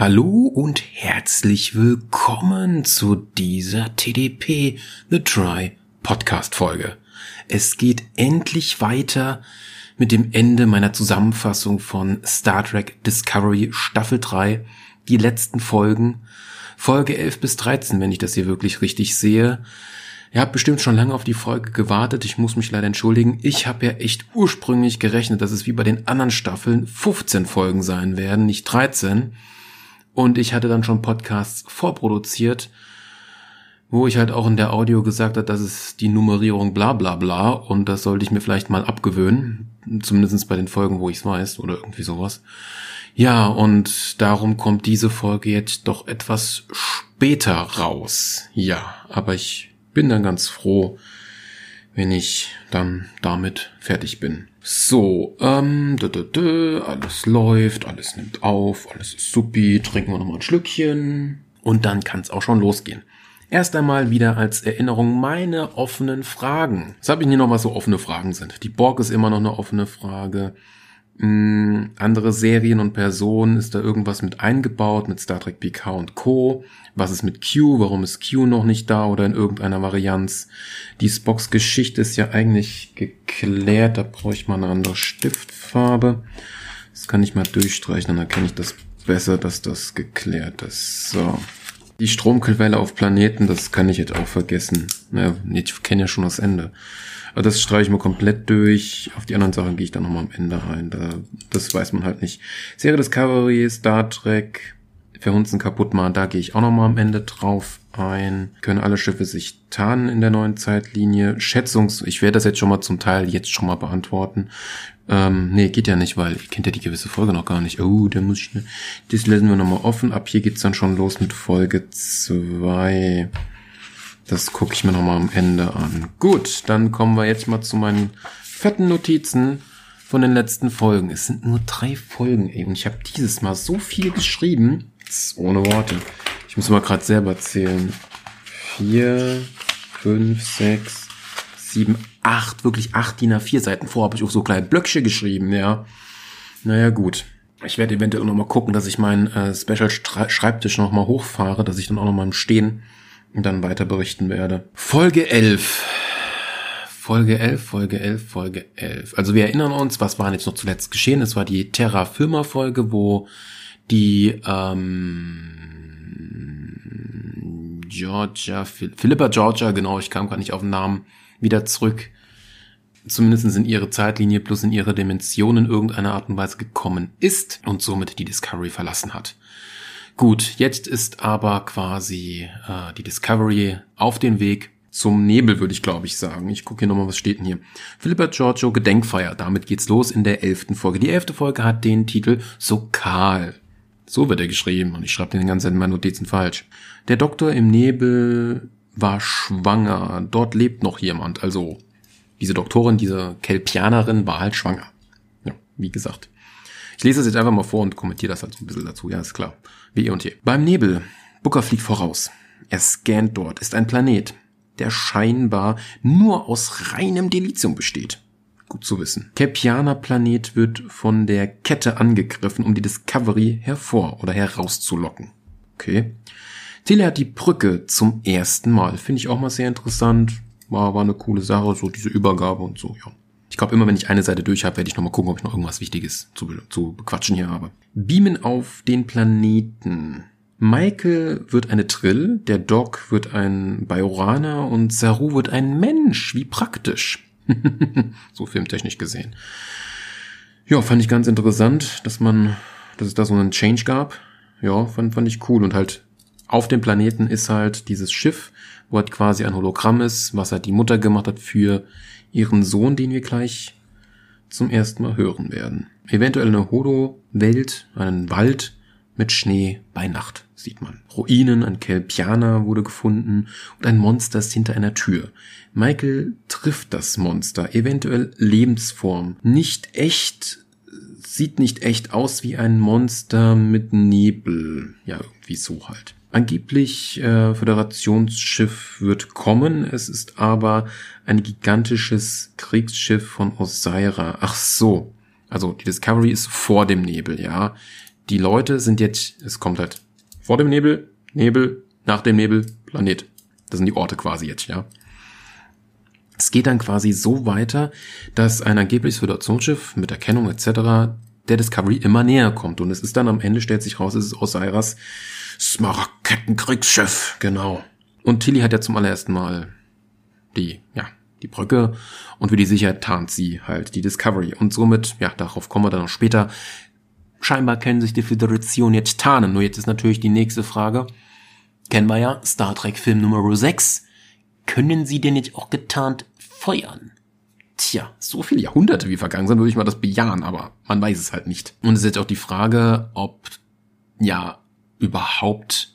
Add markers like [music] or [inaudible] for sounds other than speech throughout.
Hallo und herzlich willkommen zu dieser TDP The Try Podcast Folge. Es geht endlich weiter mit dem Ende meiner Zusammenfassung von Star Trek Discovery Staffel 3, die letzten Folgen, Folge 11 bis 13, wenn ich das hier wirklich richtig sehe. Ihr habt bestimmt schon lange auf die Folge gewartet. Ich muss mich leider entschuldigen. Ich habe ja echt ursprünglich gerechnet, dass es wie bei den anderen Staffeln 15 Folgen sein werden, nicht 13. Und ich hatte dann schon Podcasts vorproduziert, wo ich halt auch in der Audio gesagt habe, das ist die Nummerierung bla bla bla und das sollte ich mir vielleicht mal abgewöhnen. Zumindest bei den Folgen, wo ich es weiß oder irgendwie sowas. Ja, und darum kommt diese Folge jetzt doch etwas später raus. Ja, aber ich bin dann ganz froh, wenn ich dann damit fertig bin. So, ähm, dö, dö, dö, alles läuft, alles nimmt auf, alles ist supi, trinken wir nochmal ein Schlückchen und dann kann es auch schon losgehen. Erst einmal wieder als Erinnerung meine offenen Fragen. Jetzt habe ich hier noch was so offene Fragen sind. Die Borg ist immer noch eine offene Frage. Hm, andere Serien und Personen, ist da irgendwas mit eingebaut, mit Star Trek PK und Co. Was ist mit Q? Warum ist Q noch nicht da oder in irgendeiner Varianz? Die Spocks Geschichte ist ja eigentlich geklärt, da brauche ich mal eine andere Stiftfarbe. Das kann ich mal durchstreichen, dann erkenne ich das besser, dass das geklärt ist. So. Die Stromquelle auf Planeten, das kann ich jetzt auch vergessen. Naja, ich kenne ja schon das Ende. Aber das streiche ich mal komplett durch. Auf die anderen Sachen gehe ich dann nochmal am Ende rein. Da, das weiß man halt nicht. Serie Discovery, Star Trek, Verhunzen kaputt machen, da gehe ich auch nochmal am Ende drauf ein. Können alle Schiffe sich tarnen in der neuen Zeitlinie? Schätzungs, ich werde das jetzt schon mal zum Teil jetzt schon mal beantworten. Ähm, nee, geht ja nicht, weil ihr kennt ja die gewisse Folge noch gar nicht. Oh, da muss ich, ne, das lassen wir nochmal offen. Ab hier geht's dann schon los mit Folge zwei. Das gucke ich mir nochmal am Ende an. Gut, dann kommen wir jetzt mal zu meinen fetten Notizen von den letzten Folgen. Es sind nur drei Folgen, ey. Und ich habe dieses Mal so viel geschrieben. Ohne Worte. Ich muss mal gerade selber zählen. Vier, fünf, sechs, sieben, acht, wirklich acht DIN A4 Seiten vor, habe ich auf so kleine Blöckchen geschrieben, ja. Naja, gut. Ich werde eventuell noch mal gucken, dass ich meinen äh, Special-Schreibtisch noch mal hochfahre, dass ich dann auch noch mal im Stehen und dann weiter berichten werde. Folge 11. Folge 11, Folge 11, Folge 11. Also wir erinnern uns, was war jetzt noch zuletzt geschehen? Es war die Terra Firma Folge, wo die ähm, Georgia, Philippa Georgia, genau, ich kam gar nicht auf den Namen, wieder zurück, zumindest in ihre Zeitlinie plus in ihre Dimension in irgendeiner Art und Weise gekommen ist und somit die Discovery verlassen hat. Gut, jetzt ist aber quasi äh, die Discovery auf den Weg zum Nebel, würde ich glaube ich sagen. Ich gucke hier nochmal, was steht denn hier. Philippa Giorgio Gedenkfeier. Damit geht's los in der elften Folge. Die elfte Folge hat den Titel Sokal. So wird er geschrieben und ich schreibe den ganzen in meinen Notizen falsch. Der Doktor im Nebel war schwanger. Dort lebt noch jemand. Also diese Doktorin, diese Kelpianerin war halt schwanger. Ja, wie gesagt. Ich lese das jetzt einfach mal vor und kommentiere das halt so ein bisschen dazu. Ja, ist klar. Wie eh und je. Beim Nebel. Booker fliegt voraus. Er scannt dort. Ist ein Planet, der scheinbar nur aus reinem Delizium besteht. Gut zu wissen. Kepianer Planet wird von der Kette angegriffen, um die Discovery hervor oder herauszulocken. Okay. Tilly hat die Brücke zum ersten Mal. Finde ich auch mal sehr interessant. War, war eine coole Sache, so diese Übergabe und so, ja. Ich glaube, immer wenn ich eine Seite durch habe, werde ich nochmal gucken, ob ich noch irgendwas Wichtiges zu, zu bequatschen hier habe. Beamen auf den Planeten. Michael wird eine Trill, der Doc wird ein Bajoraner und Saru wird ein Mensch. Wie praktisch. [laughs] so filmtechnisch gesehen. Ja, fand ich ganz interessant, dass man, dass es da so einen Change gab. Ja, fand, fand ich cool. Und halt auf dem Planeten ist halt dieses Schiff, wo halt quasi ein Hologramm ist, was halt die Mutter gemacht hat für ihren Sohn, den wir gleich zum ersten Mal hören werden. Eventuell eine Holo-Welt, einen Wald mit Schnee bei Nacht, sieht man. Ruinen, ein Kelpianer wurde gefunden und ein Monster ist hinter einer Tür. Michael trifft das Monster, eventuell Lebensform. Nicht echt, sieht nicht echt aus wie ein Monster mit Nebel. Ja, irgendwie so halt. Angeblich äh, Föderationsschiff wird kommen, es ist aber ein gigantisches Kriegsschiff von Osira. Ach so, also die Discovery ist vor dem Nebel, ja. die Leute sind jetzt, es kommt halt vor dem Nebel, Nebel, nach dem Nebel, Planet. Das sind die Orte quasi jetzt, ja. Es geht dann quasi so weiter, dass ein angebliches Föderationsschiff mit Erkennung etc. der Discovery immer näher kommt. Und es ist dann am Ende, stellt sich raus, es ist Osiris Smaragdkettenkriegsschiff, genau. Und Tilly hat ja zum allerersten Mal die, ja, die Brücke und für die Sicherheit tarnt sie halt die Discovery. Und somit, ja, darauf kommen wir dann noch später. Scheinbar können sich die Föderation jetzt tarnen. Nur jetzt ist natürlich die nächste Frage. Kennen wir ja, Star Trek Film Nummer 6. Können sie denn jetzt auch getarnt feuern? Tja, so viele Jahrhunderte wie vergangen sind, würde ich mal das bejahen, aber man weiß es halt nicht. Und es ist jetzt auch die Frage, ob, ja, überhaupt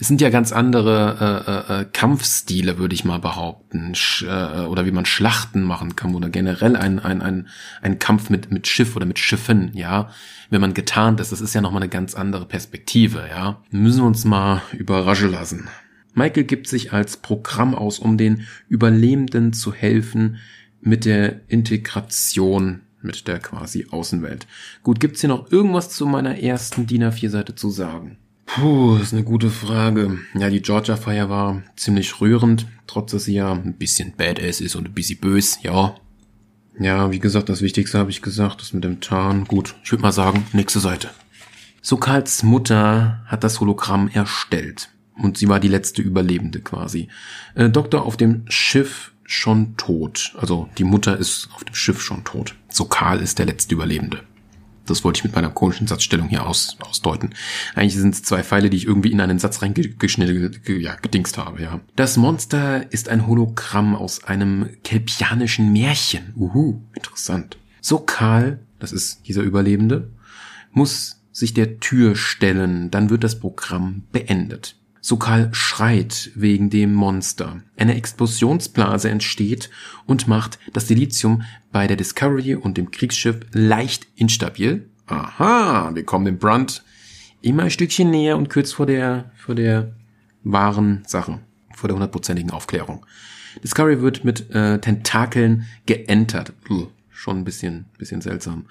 es sind ja ganz andere äh, äh, äh, Kampfstile, würde ich mal behaupten, Sch, äh, oder wie man Schlachten machen kann oder generell ein, ein, ein, ein Kampf mit, mit Schiff oder mit Schiffen, ja, wenn man getarnt ist, das ist ja nochmal eine ganz andere Perspektive, ja. Müssen wir uns mal überraschen lassen. Michael gibt sich als Programm aus, um den Überlebenden zu helfen mit der Integration mit der quasi Außenwelt. Gut, gibt's hier noch irgendwas zu meiner ersten DIN A4-Seite zu sagen? Puh, ist eine gute Frage. Ja, die Georgia Fire war ziemlich rührend, trotz dass sie ja ein bisschen badass ist und ein bisschen bös, ja. Ja, wie gesagt, das Wichtigste habe ich gesagt, das mit dem Tarn. Gut, ich würde mal sagen, nächste Seite. So Karls Mutter hat das Hologramm erstellt. Und sie war die letzte Überlebende quasi. Äh, Doktor auf dem Schiff schon tot. Also die Mutter ist auf dem Schiff schon tot. So Karl ist der letzte Überlebende. Das wollte ich mit meiner komischen Satzstellung hier aus, ausdeuten. Eigentlich sind es zwei Pfeile, die ich irgendwie in einen Satz reingeschnitten, ja, gedingst habe, ja. Das Monster ist ein Hologramm aus einem kelpianischen Märchen. Uhu, interessant. So Karl, das ist dieser Überlebende, muss sich der Tür stellen, dann wird das Programm beendet. Sokal schreit wegen dem Monster. Eine Explosionsblase entsteht und macht das Silizium bei der Discovery und dem Kriegsschiff leicht instabil. Aha, wir kommen dem Brunt immer ein Stückchen näher und kurz vor der, vor der wahren Sache, vor der hundertprozentigen Aufklärung. Discovery wird mit äh, Tentakeln geentert. Schon ein bisschen, bisschen seltsam.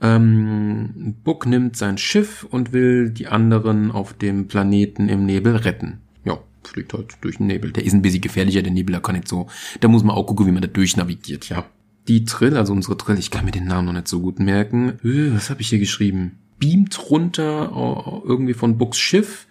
Ähm, Book nimmt sein Schiff und will die anderen auf dem Planeten im Nebel retten. Ja, fliegt halt durch den Nebel. Der ist ein bisschen gefährlicher, der Nebel, da kann nicht so. Da muss man auch gucken, wie man da durchnavigiert, ja. Die Trill, also unsere Trill, ich kann mir den Namen noch nicht so gut merken. Äh, was habe ich hier geschrieben? Beamt runter äh, irgendwie von Books Schiff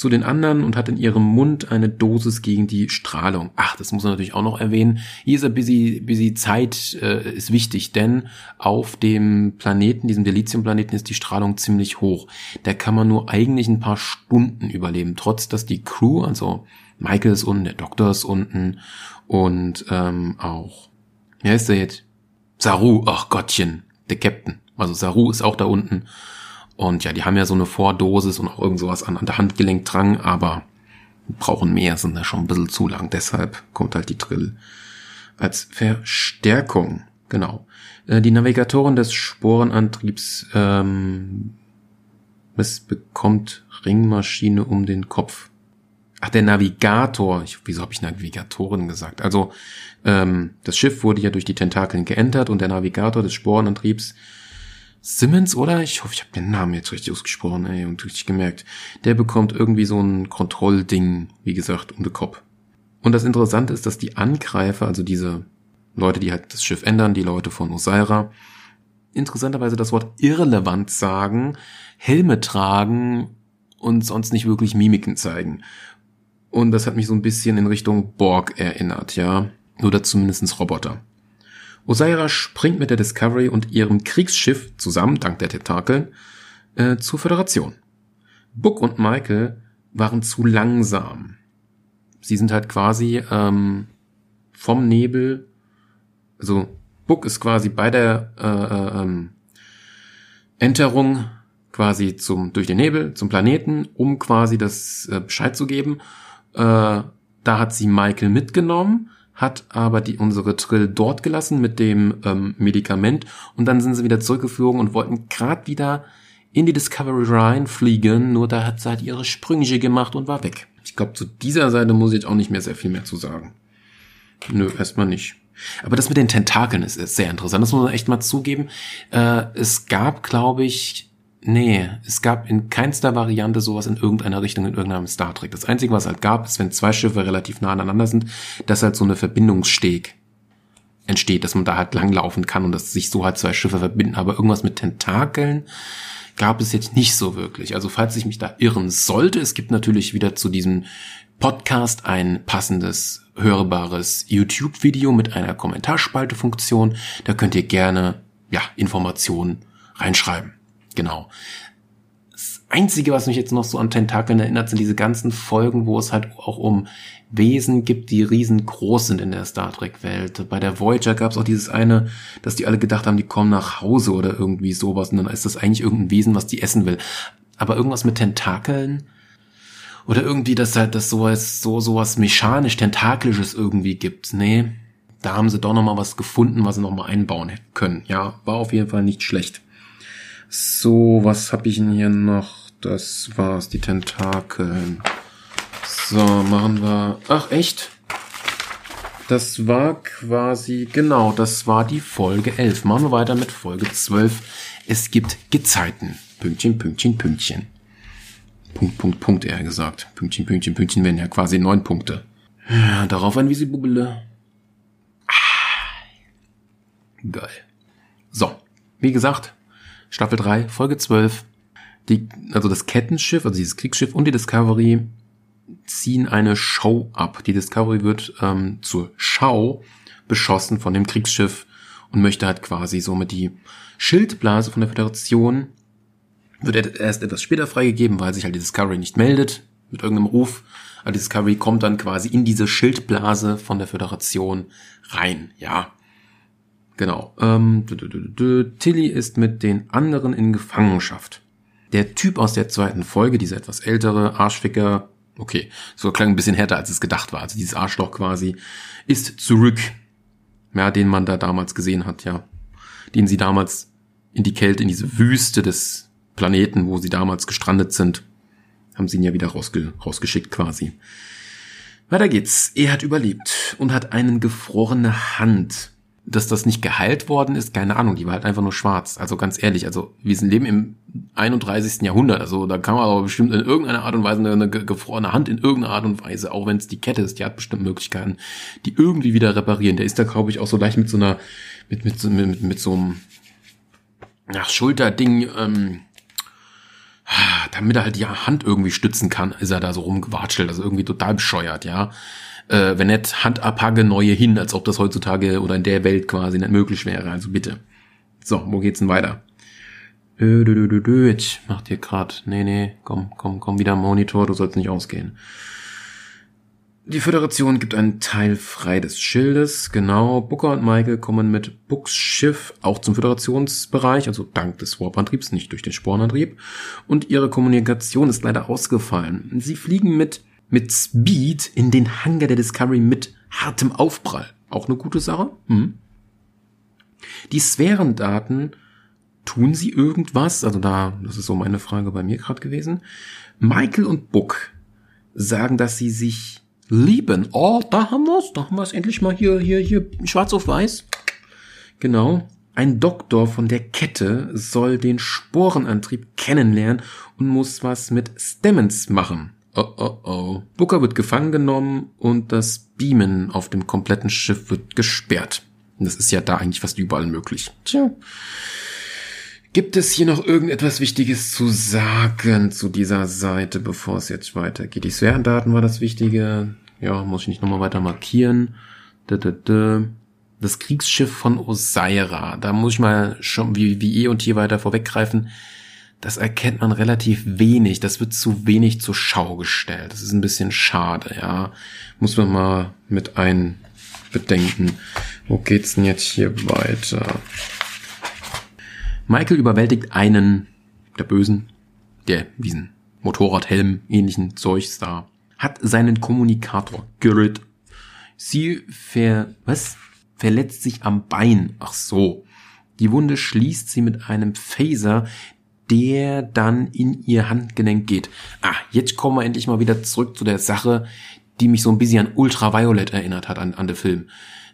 zu den anderen und hat in ihrem Mund eine Dosis gegen die Strahlung. Ach, das muss man natürlich auch noch erwähnen. Hier ist ein busy, busy Zeit äh, ist wichtig, denn auf dem Planeten, diesem Delizium-Planeten, ist die Strahlung ziemlich hoch. Da kann man nur eigentlich ein paar Stunden überleben, trotz dass die Crew, also Michael ist unten, der Doktor ist unten und ähm, auch, wer ist der jetzt? Saru, ach Gottchen, der Captain. Also Saru ist auch da unten und ja, die haben ja so eine Vordosis und auch irgend sowas an, an der Handgelenk dran, aber brauchen mehr, sind da schon ein bisschen zu lang. Deshalb kommt halt die Drill als Verstärkung. Genau. Äh, die Navigatoren des Sporenantriebs ähm, es bekommt Ringmaschine um den Kopf. Ach, der Navigator. Ich, wieso habe ich Navigatorin gesagt? Also ähm, das Schiff wurde ja durch die Tentakeln geentert und der Navigator des Sporenantriebs Simmons, oder? Ich hoffe, ich habe den Namen jetzt richtig ausgesprochen, ey, und richtig gemerkt. Der bekommt irgendwie so ein Kontrollding, wie gesagt, um den Kopf. Und das Interessante ist, dass die Angreifer, also diese Leute, die halt das Schiff ändern, die Leute von Osaira, interessanterweise das Wort irrelevant sagen, Helme tragen und sonst nicht wirklich Mimiken zeigen. Und das hat mich so ein bisschen in Richtung Borg erinnert, ja. Oder zumindestens Roboter. Osaira springt mit der Discovery und ihrem Kriegsschiff zusammen, dank der Tentakeln, äh, zur Föderation. Book und Michael waren zu langsam. Sie sind halt quasi ähm, vom Nebel, also Book ist quasi bei der äh, äh, ähm, Enterung quasi zum durch den Nebel zum Planeten, um quasi das äh, Bescheid zu geben. Äh, da hat sie Michael mitgenommen hat aber die unsere Trill dort gelassen mit dem ähm, Medikament und dann sind sie wieder zurückgeflogen und wollten gerade wieder in die Discovery reinfliegen, nur da hat sie halt ihre Sprünge gemacht und war weg. Ich glaube, zu dieser Seite muss ich auch nicht mehr sehr viel mehr zu sagen. Nö, erstmal nicht. Aber das mit den Tentakeln ist, ist sehr interessant. Das muss man echt mal zugeben. Äh, es gab, glaube ich, Nee, es gab in keinster Variante sowas in irgendeiner Richtung in irgendeinem Star Trek. Das Einzige, was halt gab, ist, wenn zwei Schiffe relativ nah aneinander sind, dass halt so eine Verbindungssteg entsteht, dass man da halt langlaufen kann und dass sich so halt zwei Schiffe verbinden. Aber irgendwas mit Tentakeln gab es jetzt nicht so wirklich. Also falls ich mich da irren sollte, es gibt natürlich wieder zu diesem Podcast ein passendes, hörbares YouTube-Video mit einer Kommentarspaltefunktion. Da könnt ihr gerne, ja, Informationen reinschreiben. Genau. Das Einzige, was mich jetzt noch so an Tentakeln erinnert, sind diese ganzen Folgen, wo es halt auch um Wesen gibt, die riesengroß sind in der Star Trek-Welt. Bei der Voyager gab es auch dieses eine, dass die alle gedacht haben, die kommen nach Hause oder irgendwie sowas. Und dann ist das eigentlich irgendein Wesen, was die essen will. Aber irgendwas mit Tentakeln oder irgendwie, dass halt das so so sowas mechanisch tentakelisches irgendwie gibt. Nee, da haben sie doch noch mal was gefunden, was sie noch mal einbauen können. Ja, war auf jeden Fall nicht schlecht. So, was habe ich denn hier noch? Das war's, die Tentakeln. So, machen wir. Ach, echt? Das war quasi, genau, das war die Folge 11. Machen wir weiter mit Folge 12. Es gibt Gezeiten. Pünktchen, Pünktchen, Pünktchen. Punkt, Punkt, Punkt, eher gesagt. Pünktchen, Pünktchen, Pünktchen wären ja quasi neun Punkte. Ja, darauf ein Visibubele. Ah, geil. So, wie gesagt, Staffel 3, Folge 12. Die, also das Kettenschiff, also dieses Kriegsschiff und die Discovery ziehen eine Show ab. Die Discovery wird ähm, zur Schau beschossen von dem Kriegsschiff und möchte halt quasi somit die Schildblase von der Föderation wird erst etwas später freigegeben, weil sich halt die Discovery nicht meldet mit irgendeinem Ruf. Aber die Discovery kommt dann quasi in diese Schildblase von der Föderation rein, ja. Genau. Ähm, Tilly ist mit den anderen in Gefangenschaft. Der Typ aus der zweiten Folge, dieser etwas ältere, Arschficker, okay, so klang ein bisschen härter, als es gedacht war. Also dieses Arschloch quasi ist zurück. Ja, den man da damals gesehen hat, ja. Den sie damals in die Kälte, in diese Wüste des Planeten, wo sie damals gestrandet sind, haben sie ihn ja wieder rausge rausgeschickt quasi. Weiter geht's. Er hat überlebt und hat einen gefrorene Hand dass das nicht geheilt worden ist, keine Ahnung, die war halt einfach nur schwarz. Also ganz ehrlich, also wir sind leben im 31. Jahrhundert, also da kann man aber bestimmt in irgendeiner Art und Weise eine, gefrorene Hand in irgendeiner Art und Weise, auch wenn es die Kette ist, die hat bestimmt Möglichkeiten, die irgendwie wieder reparieren. Der ist da, glaube ich, auch so leicht mit so einer, mit, mit, mit, mit, mit so einem ach, Schulterding, ähm, damit er halt die Hand irgendwie stützen kann, ist er da so rumgewatschelt, also irgendwie total bescheuert, ja äh, wenn nicht Hand abhage neue hin, als ob das heutzutage oder in der Welt quasi nicht möglich wäre. Also bitte. So, wo geht's denn weiter? Dö, dö, dö, dö, ich mach dir grad. Nee, nee, komm, komm, komm wieder am Monitor, du sollst nicht ausgehen. Die Föderation gibt einen Teil frei des Schildes, genau. Booker und Michael kommen mit Books Schiff auch zum Föderationsbereich, also dank des Warp-Antriebs, nicht durch den Sporenantrieb. Und ihre Kommunikation ist leider ausgefallen. Sie fliegen mit mit Speed in den Hangar der Discovery mit hartem Aufprall. Auch eine gute Sache. Hm. Die Sphärendaten, tun sie irgendwas? Also da, das ist so meine Frage bei mir gerade gewesen. Michael und Book sagen, dass sie sich lieben. Oh, da haben wir's, da haben wir's endlich mal hier, hier, hier, schwarz auf weiß. Genau. Ein Doktor von der Kette soll den Sporenantrieb kennenlernen und muss was mit Stemmens machen. Oh oh oh. Booker wird gefangen genommen und das Beamen auf dem kompletten Schiff wird gesperrt. Und das ist ja da eigentlich fast überall möglich. Tja. Gibt es hier noch irgendetwas Wichtiges zu sagen zu dieser Seite, bevor es jetzt weitergeht? Die Sphärendaten war das Wichtige. Ja, muss ich nicht nochmal weiter markieren. Das Kriegsschiff von Osaira. Da muss ich mal schon wie, wie eh und hier weiter vorweggreifen das erkennt man relativ wenig. Das wird zu wenig zur Schau gestellt. Das ist ein bisschen schade, ja. Muss man mal mit einbedenken. Wo geht's denn jetzt hier weiter? Michael überwältigt einen der Bösen, der diesen Motorradhelm ähnlichen Zeugs da, hat seinen Kommunikator gerührt. Sie ver, was? Verletzt sich am Bein. Ach so. Die Wunde schließt sie mit einem Phaser, der dann in ihr Handgelenk geht. Ah, jetzt kommen wir endlich mal wieder zurück zu der Sache, die mich so ein bisschen an Ultraviolet erinnert hat, an, an den Film.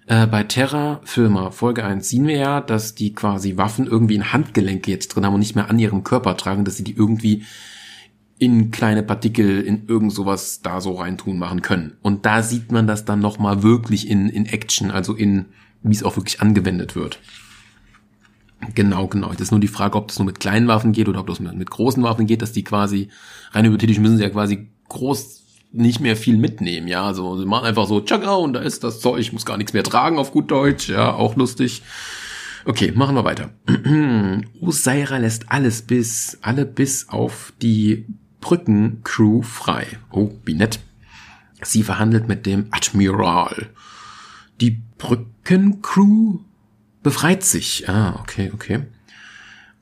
Äh, bei Terra Firma Folge 1 sehen wir ja, dass die quasi Waffen irgendwie in Handgelenke jetzt drin haben und nicht mehr an ihrem Körper tragen, dass sie die irgendwie in kleine Partikel in irgend sowas da so reintun machen können. Und da sieht man das dann nochmal wirklich in, in Action, also in, wie es auch wirklich angewendet wird. Genau, genau. Das ist nur die Frage, ob das nur mit kleinen Waffen geht oder ob das mit, großen Waffen geht, dass die quasi, rein hypothetisch müssen sie ja quasi groß nicht mehr viel mitnehmen, ja. Also sie machen einfach so, tschakka, und da ist das Zeug, ich muss gar nichts mehr tragen auf gut Deutsch, ja, auch lustig. Okay, machen wir weiter. [clears throat] Usaira lässt alles bis, alle bis auf die Brückencrew frei. Oh, wie nett. Sie verhandelt mit dem Admiral. Die Brückencrew befreit sich. Ah, okay, okay.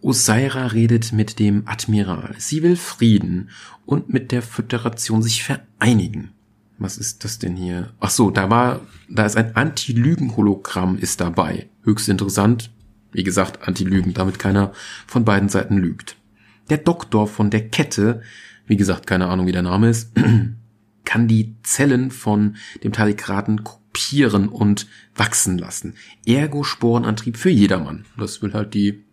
Osaira redet mit dem Admiral. Sie will Frieden und mit der Föderation sich vereinigen. Was ist das denn hier? Ach so, da war, da ist ein Anti-Lügen-Hologramm ist dabei. Höchst interessant. Wie gesagt, Anti-Lügen, damit keiner von beiden Seiten lügt. Der Doktor von der Kette, wie gesagt, keine Ahnung, wie der Name ist, [clears throat] kann die Zellen von dem Talikraten kopieren und wachsen lassen. Ergo-Sporenantrieb für jedermann. Das will halt die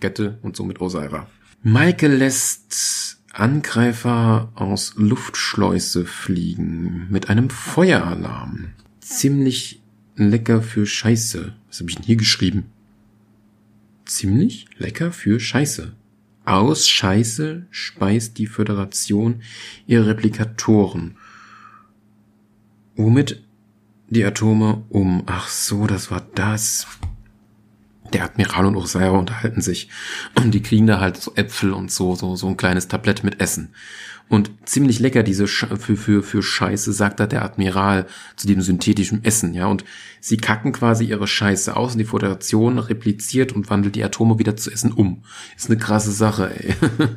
Kette und somit Osira. Michael lässt Angreifer aus Luftschleuse fliegen mit einem Feueralarm. Ziemlich lecker für Scheiße. Was habe ich denn hier geschrieben? Ziemlich lecker für Scheiße. Aus Scheiße speist die Föderation ihre Replikatoren. Womit die Atome um. Ach so, das war das. Der Admiral und Osira unterhalten sich. Und die kriegen da halt so Äpfel und so, so, so ein kleines Tablett mit Essen. Und ziemlich lecker diese Sch für, für, für Scheiße, sagt da der Admiral zu dem synthetischen Essen, ja. Und sie kacken quasi ihre Scheiße aus und die Föderation repliziert und wandelt die Atome wieder zu Essen um. Ist eine krasse Sache, ey. [laughs]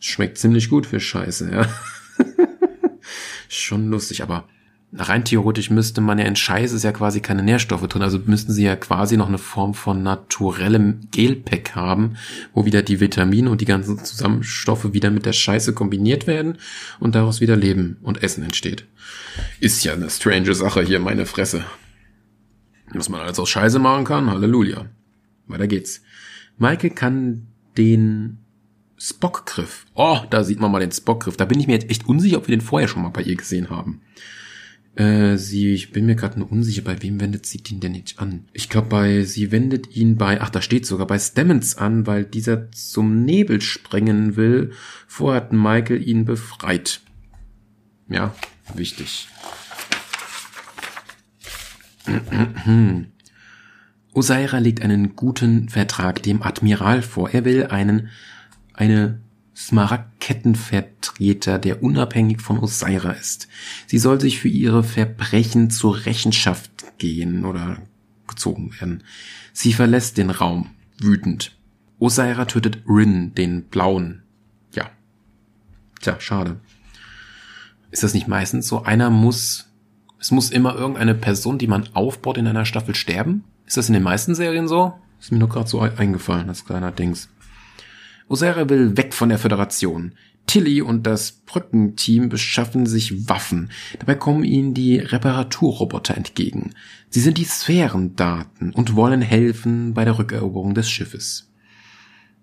Schmeckt ziemlich gut für Scheiße, ja. [laughs] Schon lustig, aber rein theoretisch müsste man ja in Scheiß ist ja quasi keine Nährstoffe drin, also müssten sie ja quasi noch eine Form von naturellem Gelpack haben, wo wieder die Vitamine und die ganzen Zusammenstoffe wieder mit der Scheiße kombiniert werden und daraus wieder Leben und Essen entsteht. Ist ja eine strange Sache hier, meine Fresse. Was man alles aus Scheiße machen kann, Halleluja. Weiter geht's. Michael kann den Spockgriff. Oh, da sieht man mal den Spockgriff. Da bin ich mir jetzt echt unsicher, ob wir den vorher schon mal bei ihr gesehen haben. Äh, sie, ich bin mir gerade nur unsicher, bei wem wendet sie den denn nicht an? Ich glaube, bei, sie wendet ihn bei, ach, da steht sogar bei Stemmons an, weil dieser zum Nebel sprengen will. Vorher hat Michael ihn befreit. Ja, wichtig. [clears throat] Osaira legt einen guten Vertrag dem Admiral vor. Er will einen, eine Smaragdkettenvertreter, der unabhängig von Osaira ist. Sie soll sich für ihre Verbrechen zur Rechenschaft gehen oder gezogen werden. Sie verlässt den Raum, wütend. Osaira tötet Rin, den Blauen. Ja. Tja, schade. Ist das nicht meistens so? Einer muss, es muss immer irgendeine Person, die man aufbaut in einer Staffel sterben? Ist das in den meisten Serien so? Ist mir nur gerade so eingefallen, das kleiner Dings. Osera will weg von der Föderation. Tilly und das Brückenteam beschaffen sich Waffen. Dabei kommen ihnen die Reparaturroboter entgegen. Sie sind die Sphärendaten und wollen helfen bei der Rückeroberung des Schiffes.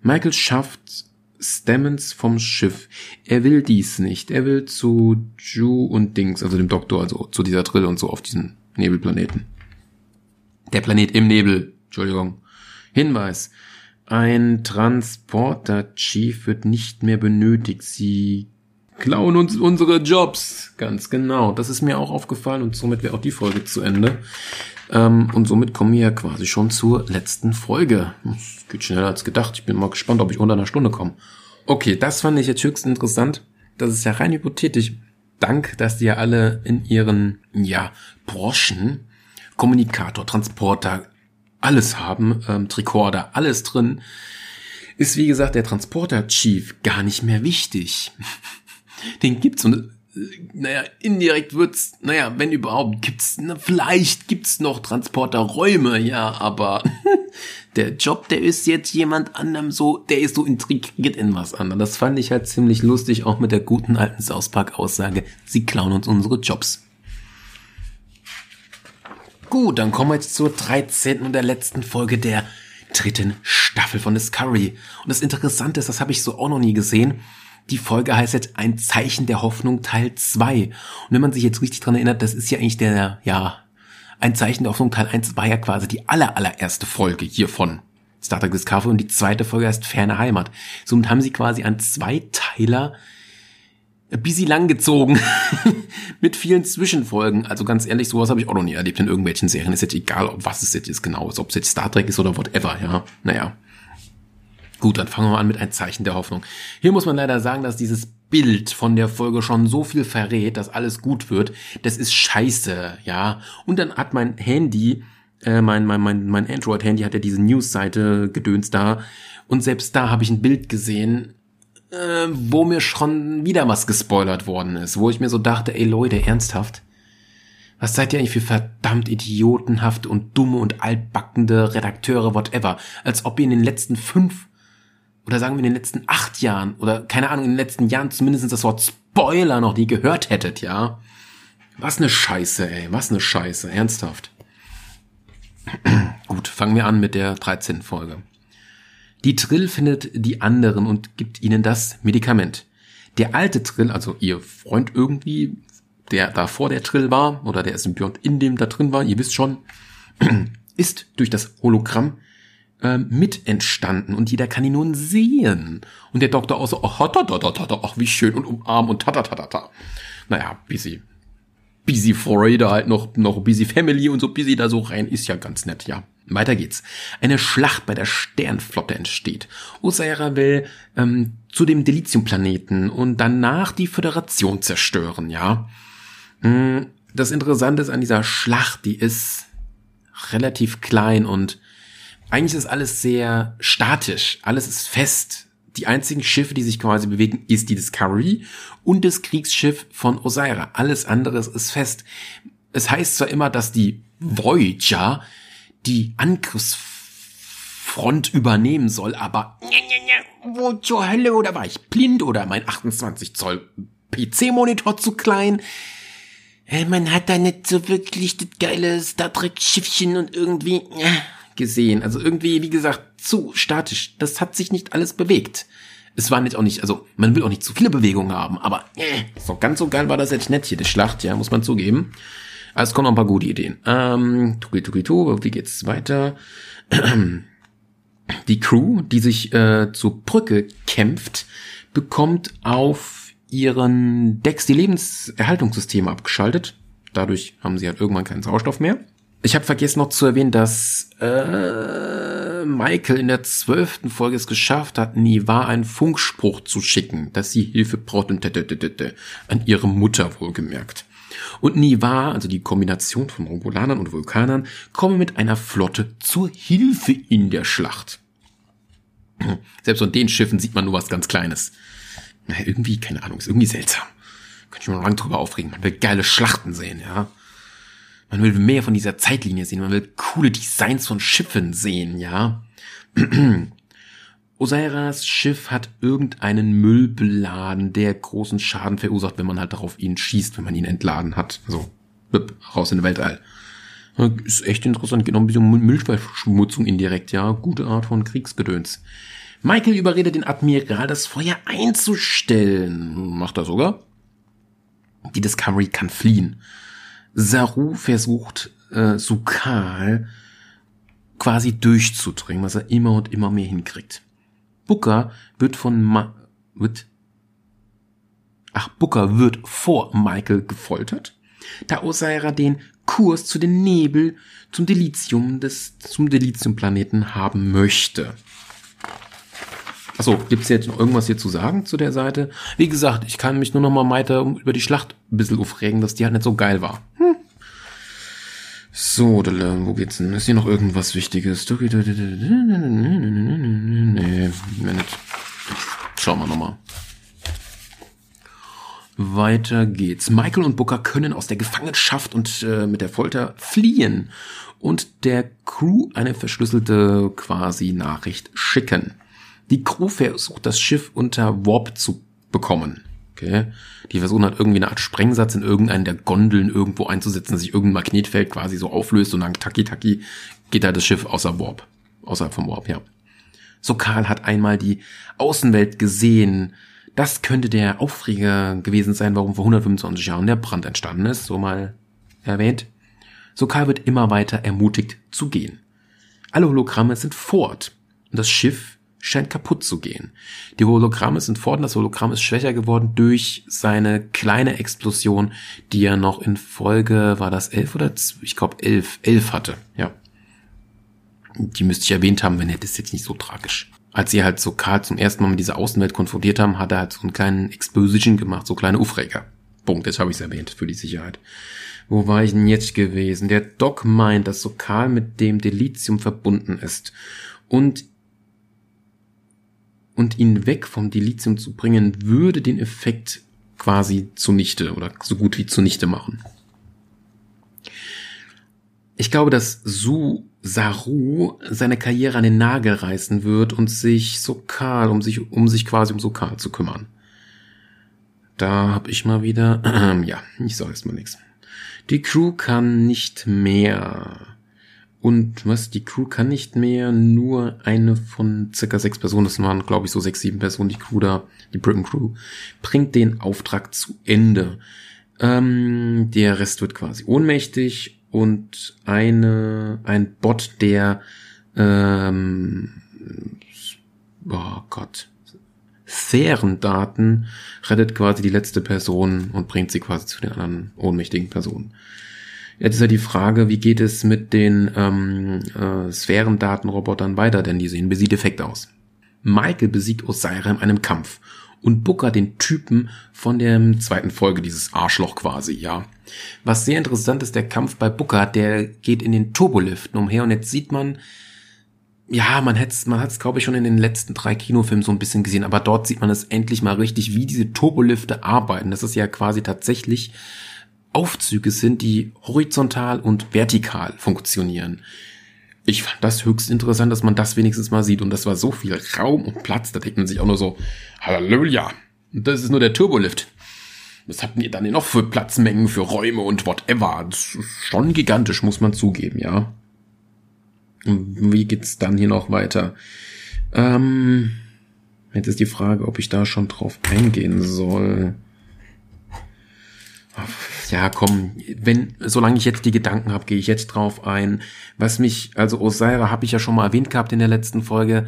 Michael schafft Stemmons vom Schiff. Er will dies nicht. Er will zu Ju und Dings, also dem Doktor, also zu dieser Drill und so auf diesen Nebelplaneten. Der Planet im Nebel. Entschuldigung. Hinweis. Ein Transporter-Chief wird nicht mehr benötigt. Sie klauen uns unsere Jobs. Ganz genau. Das ist mir auch aufgefallen und somit wäre auch die Folge zu Ende. Ähm, und somit kommen wir ja quasi schon zur letzten Folge. Das geht schneller als gedacht. Ich bin mal gespannt, ob ich unter einer Stunde komme. Okay, das fand ich jetzt höchst interessant. Das ist ja rein hypothetisch. Dank, dass die ja alle in ihren, ja, Branchen Kommunikator, Transporter, alles haben, ähm, Tricorder, alles drin, ist wie gesagt der Transporter Chief gar nicht mehr wichtig. [laughs] Den gibt's und äh, naja, indirekt wird's, naja, wenn überhaupt, gibt's, na, vielleicht gibt's noch Transporterräume, ja, aber [laughs] der Job, der ist jetzt jemand anderem so, der ist so integriert in was anderem. Das fand ich halt ziemlich lustig, auch mit der guten alten South Park Aussage, sie klauen uns unsere Jobs. Gut, dann kommen wir jetzt zur 13. und der letzten Folge der dritten Staffel von Discovery. Und das Interessante ist, das habe ich so auch noch nie gesehen. Die Folge heißt jetzt Ein Zeichen der Hoffnung Teil 2. Und wenn man sich jetzt richtig dran erinnert, das ist ja eigentlich der, ja, Ein Zeichen der Hoffnung Teil 1 war ja quasi die aller, allererste Folge hier von Star Trek Discovery und die zweite Folge heißt Ferne Heimat. Somit haben sie quasi einen Zweiteiler busy lang gezogen [laughs] mit vielen Zwischenfolgen. Also ganz ehrlich, sowas habe ich auch noch nie erlebt in irgendwelchen Serien. Ist jetzt egal, ob was es jetzt genau ist, ob es jetzt Star Trek ist oder whatever, ja. Naja. Gut, dann fangen wir an mit ein Zeichen der Hoffnung. Hier muss man leider sagen, dass dieses Bild von der Folge schon so viel verrät, dass alles gut wird. Das ist scheiße, ja. Und dann hat mein Handy, äh, mein, mein, mein, mein Android-Handy hat ja diese News-Seite gedöns da. Und selbst da habe ich ein Bild gesehen, äh, wo mir schon wieder was gespoilert worden ist, wo ich mir so dachte, ey Leute, ernsthaft? Was seid ihr eigentlich für verdammt idiotenhaft und dumme und altbackende Redakteure, whatever? Als ob ihr in den letzten fünf oder sagen wir in den letzten acht Jahren oder keine Ahnung, in den letzten Jahren zumindest das Wort Spoiler noch nie gehört hättet, ja? Was ne Scheiße, ey, was ne Scheiße, ernsthaft. [clears throat] Gut, fangen wir an mit der 13. Folge. Die Trill findet die anderen und gibt ihnen das Medikament. Der alte Trill, also ihr Freund irgendwie, der da vor der Trill war, oder der Symbiont in dem da drin war, ihr wisst schon, [clears throat] ist durch das Hologramm äh, mit entstanden und jeder kann ihn nun sehen. Und der Doktor auch so, ach, ach wie schön und umarm und tatatatata. Naja, busy. Busy Florida halt noch, noch busy Family und so busy da so rein, ist ja ganz nett, ja. Weiter geht's. Eine Schlacht bei der Sternflotte entsteht. Osaira will ähm, zu dem Delizium-Planeten und danach die Föderation zerstören, ja. Hm, das Interessante ist an dieser Schlacht, die ist relativ klein und eigentlich ist alles sehr statisch. Alles ist fest. Die einzigen Schiffe, die sich quasi bewegen, ist die Discovery und das Kriegsschiff von Osaira. Alles andere ist fest. Es heißt zwar immer, dass die Voyager die Angriffsfront übernehmen soll, aber wo zur Hölle oder war ich blind oder mein 28 Zoll PC-Monitor zu klein? Äh, man hat da nicht so wirklich das geile Star Trek Schiffchen und irgendwie gesehen. Also irgendwie, wie gesagt, zu statisch. Das hat sich nicht alles bewegt. Es war nicht auch nicht, also man will auch nicht zu viele Bewegungen haben, aber äh, so ganz so geil war das jetzt nicht hier, die Schlacht, ja, muss man zugeben. Also es kommen noch ein paar gute Ideen. Ähm, tuki, tuki, tu, wie geht's weiter? [clears throat] Die Crew, die sich äh, zur Brücke kämpft, bekommt auf ihren Decks die Lebenserhaltungssysteme abgeschaltet. Dadurch haben sie halt irgendwann keinen Sauerstoff mehr. Ich habe vergessen noch zu erwähnen, dass äh, Michael in der zwölften Folge es geschafft hat, Niva einen Funkspruch zu schicken, dass sie Hilfe braucht und an ihre Mutter wohlgemerkt. Und Niva, also die Kombination von Romulanern und Vulkanern, kommen mit einer Flotte zur Hilfe in der Schlacht. Selbst von den Schiffen sieht man nur was ganz Kleines. Na, irgendwie, keine Ahnung, ist irgendwie seltsam. Könnte ich mir noch lange drüber aufregen. Man will geile Schlachten sehen, ja. Man will mehr von dieser Zeitlinie sehen. Man will coole Designs von Schiffen sehen, ja. [clears throat] Osairas Schiff hat irgendeinen Müll beladen, der großen Schaden verursacht, wenn man halt darauf ihn schießt, wenn man ihn entladen hat. Also, raus in den Weltall. Ist echt interessant, noch ein bisschen Müllverschmutzung indirekt, ja. Gute Art von Kriegsgedöns. Michael überredet den Admiral, das Feuer einzustellen. Macht er sogar. Die Discovery kann fliehen. Saru versucht, äh, Sukal quasi durchzudringen, was er immer und immer mehr hinkriegt. Booker wird von Ma wird Ach, Booker wird vor Michael gefoltert, da Osaira den Kurs zu den Nebel zum Delizium des zum Delizium-Planeten haben möchte. Achso, gibt's jetzt noch irgendwas hier zu sagen zu der Seite? Wie gesagt, ich kann mich nur noch mal weiter über die Schlacht ein bisschen aufregen, dass die halt nicht so geil war. Hm. So, wo geht's denn? Ist hier noch irgendwas Wichtiges? Nee, mehr nicht. Schauen wir nochmal. Weiter geht's. Michael und Booker können aus der Gefangenschaft und äh, mit der Folter fliehen und der Crew eine verschlüsselte quasi Nachricht schicken. Die Crew versucht das Schiff unter Warp zu bekommen. Okay. Die versuchen halt irgendwie eine Art Sprengsatz in irgendeinen der Gondeln irgendwo einzusetzen, dass sich irgendein Magnetfeld quasi so auflöst und dann taki taki geht da das Schiff außer Warp. Außerhalb vom Warp, ja. So Karl hat einmal die Außenwelt gesehen. Das könnte der Aufreger gewesen sein, warum vor 125 Jahren der Brand entstanden ist, so mal erwähnt. So Karl wird immer weiter ermutigt zu gehen. Alle Hologramme sind fort und das Schiff scheint kaputt zu gehen. Die Hologramme sind fort das Hologramm ist schwächer geworden durch seine kleine Explosion, die er noch in Folge, war das elf oder ich glaube elf, elf hatte, ja. Die müsste ich erwähnt haben, wenn er das jetzt nicht so tragisch. Als sie halt so Karl zum ersten Mal mit dieser Außenwelt konfrontiert haben, hat er halt so einen kleinen Exposition gemacht, so kleine Aufreger. Punkt, jetzt habe ich es erwähnt, für die Sicherheit. Wo war ich denn jetzt gewesen? Der Doc meint, dass Sokal mit dem Delizium verbunden ist und und ihn weg vom Delizium zu bringen, würde den Effekt quasi zunichte oder so gut wie zunichte machen. Ich glaube, dass Su Saru seine Karriere an den Nagel reißen wird und sich Sokal, um sich, um sich quasi um Sokal zu kümmern. Da hab ich mal wieder, äh, [clears throat] ja, ich sag jetzt mal nichts. Die Crew kann nicht mehr. Und was, die Crew kann nicht mehr, nur eine von circa sechs Personen, das waren glaube ich so sechs, sieben Personen, die Crew da, die Britain Crew, bringt den Auftrag zu Ende. Ähm, der Rest wird quasi ohnmächtig und eine, ein Bot, der, ähm, oh Gott, Sphärendaten rettet quasi die letzte Person und bringt sie quasi zu den anderen ohnmächtigen Personen. Jetzt ist ja die Frage, wie geht es mit den ähm, äh, Sphärendatenrobotern weiter, denn die sehen besiegt effekt aus. Michael besiegt Osira in einem Kampf und Booker den Typen von der zweiten Folge, dieses Arschloch quasi, ja. Was sehr interessant ist, der Kampf bei Booker, der geht in den Turboliften umher und jetzt sieht man, ja, man hat's, man hat's, glaube ich, schon in den letzten drei Kinofilmen so ein bisschen gesehen, aber dort sieht man es endlich mal richtig, wie diese Turbolifte arbeiten. Das ist ja quasi tatsächlich Aufzüge sind, die horizontal und vertikal funktionieren. Ich fand das höchst interessant, dass man das wenigstens mal sieht. Und das war so viel Raum und Platz, da denkt man sich auch nur so, Halleluja, das ist nur der Turbolift. Was habt ihr dann noch für Platzmengen, für Räume und whatever? Das ist schon gigantisch, muss man zugeben, ja. Wie geht's dann hier noch weiter? Ähm, jetzt ist die Frage, ob ich da schon drauf eingehen soll ja, komm, wenn, solange ich jetzt die Gedanken habe, gehe ich jetzt drauf ein. Was mich, also Osira habe ich ja schon mal erwähnt gehabt in der letzten Folge,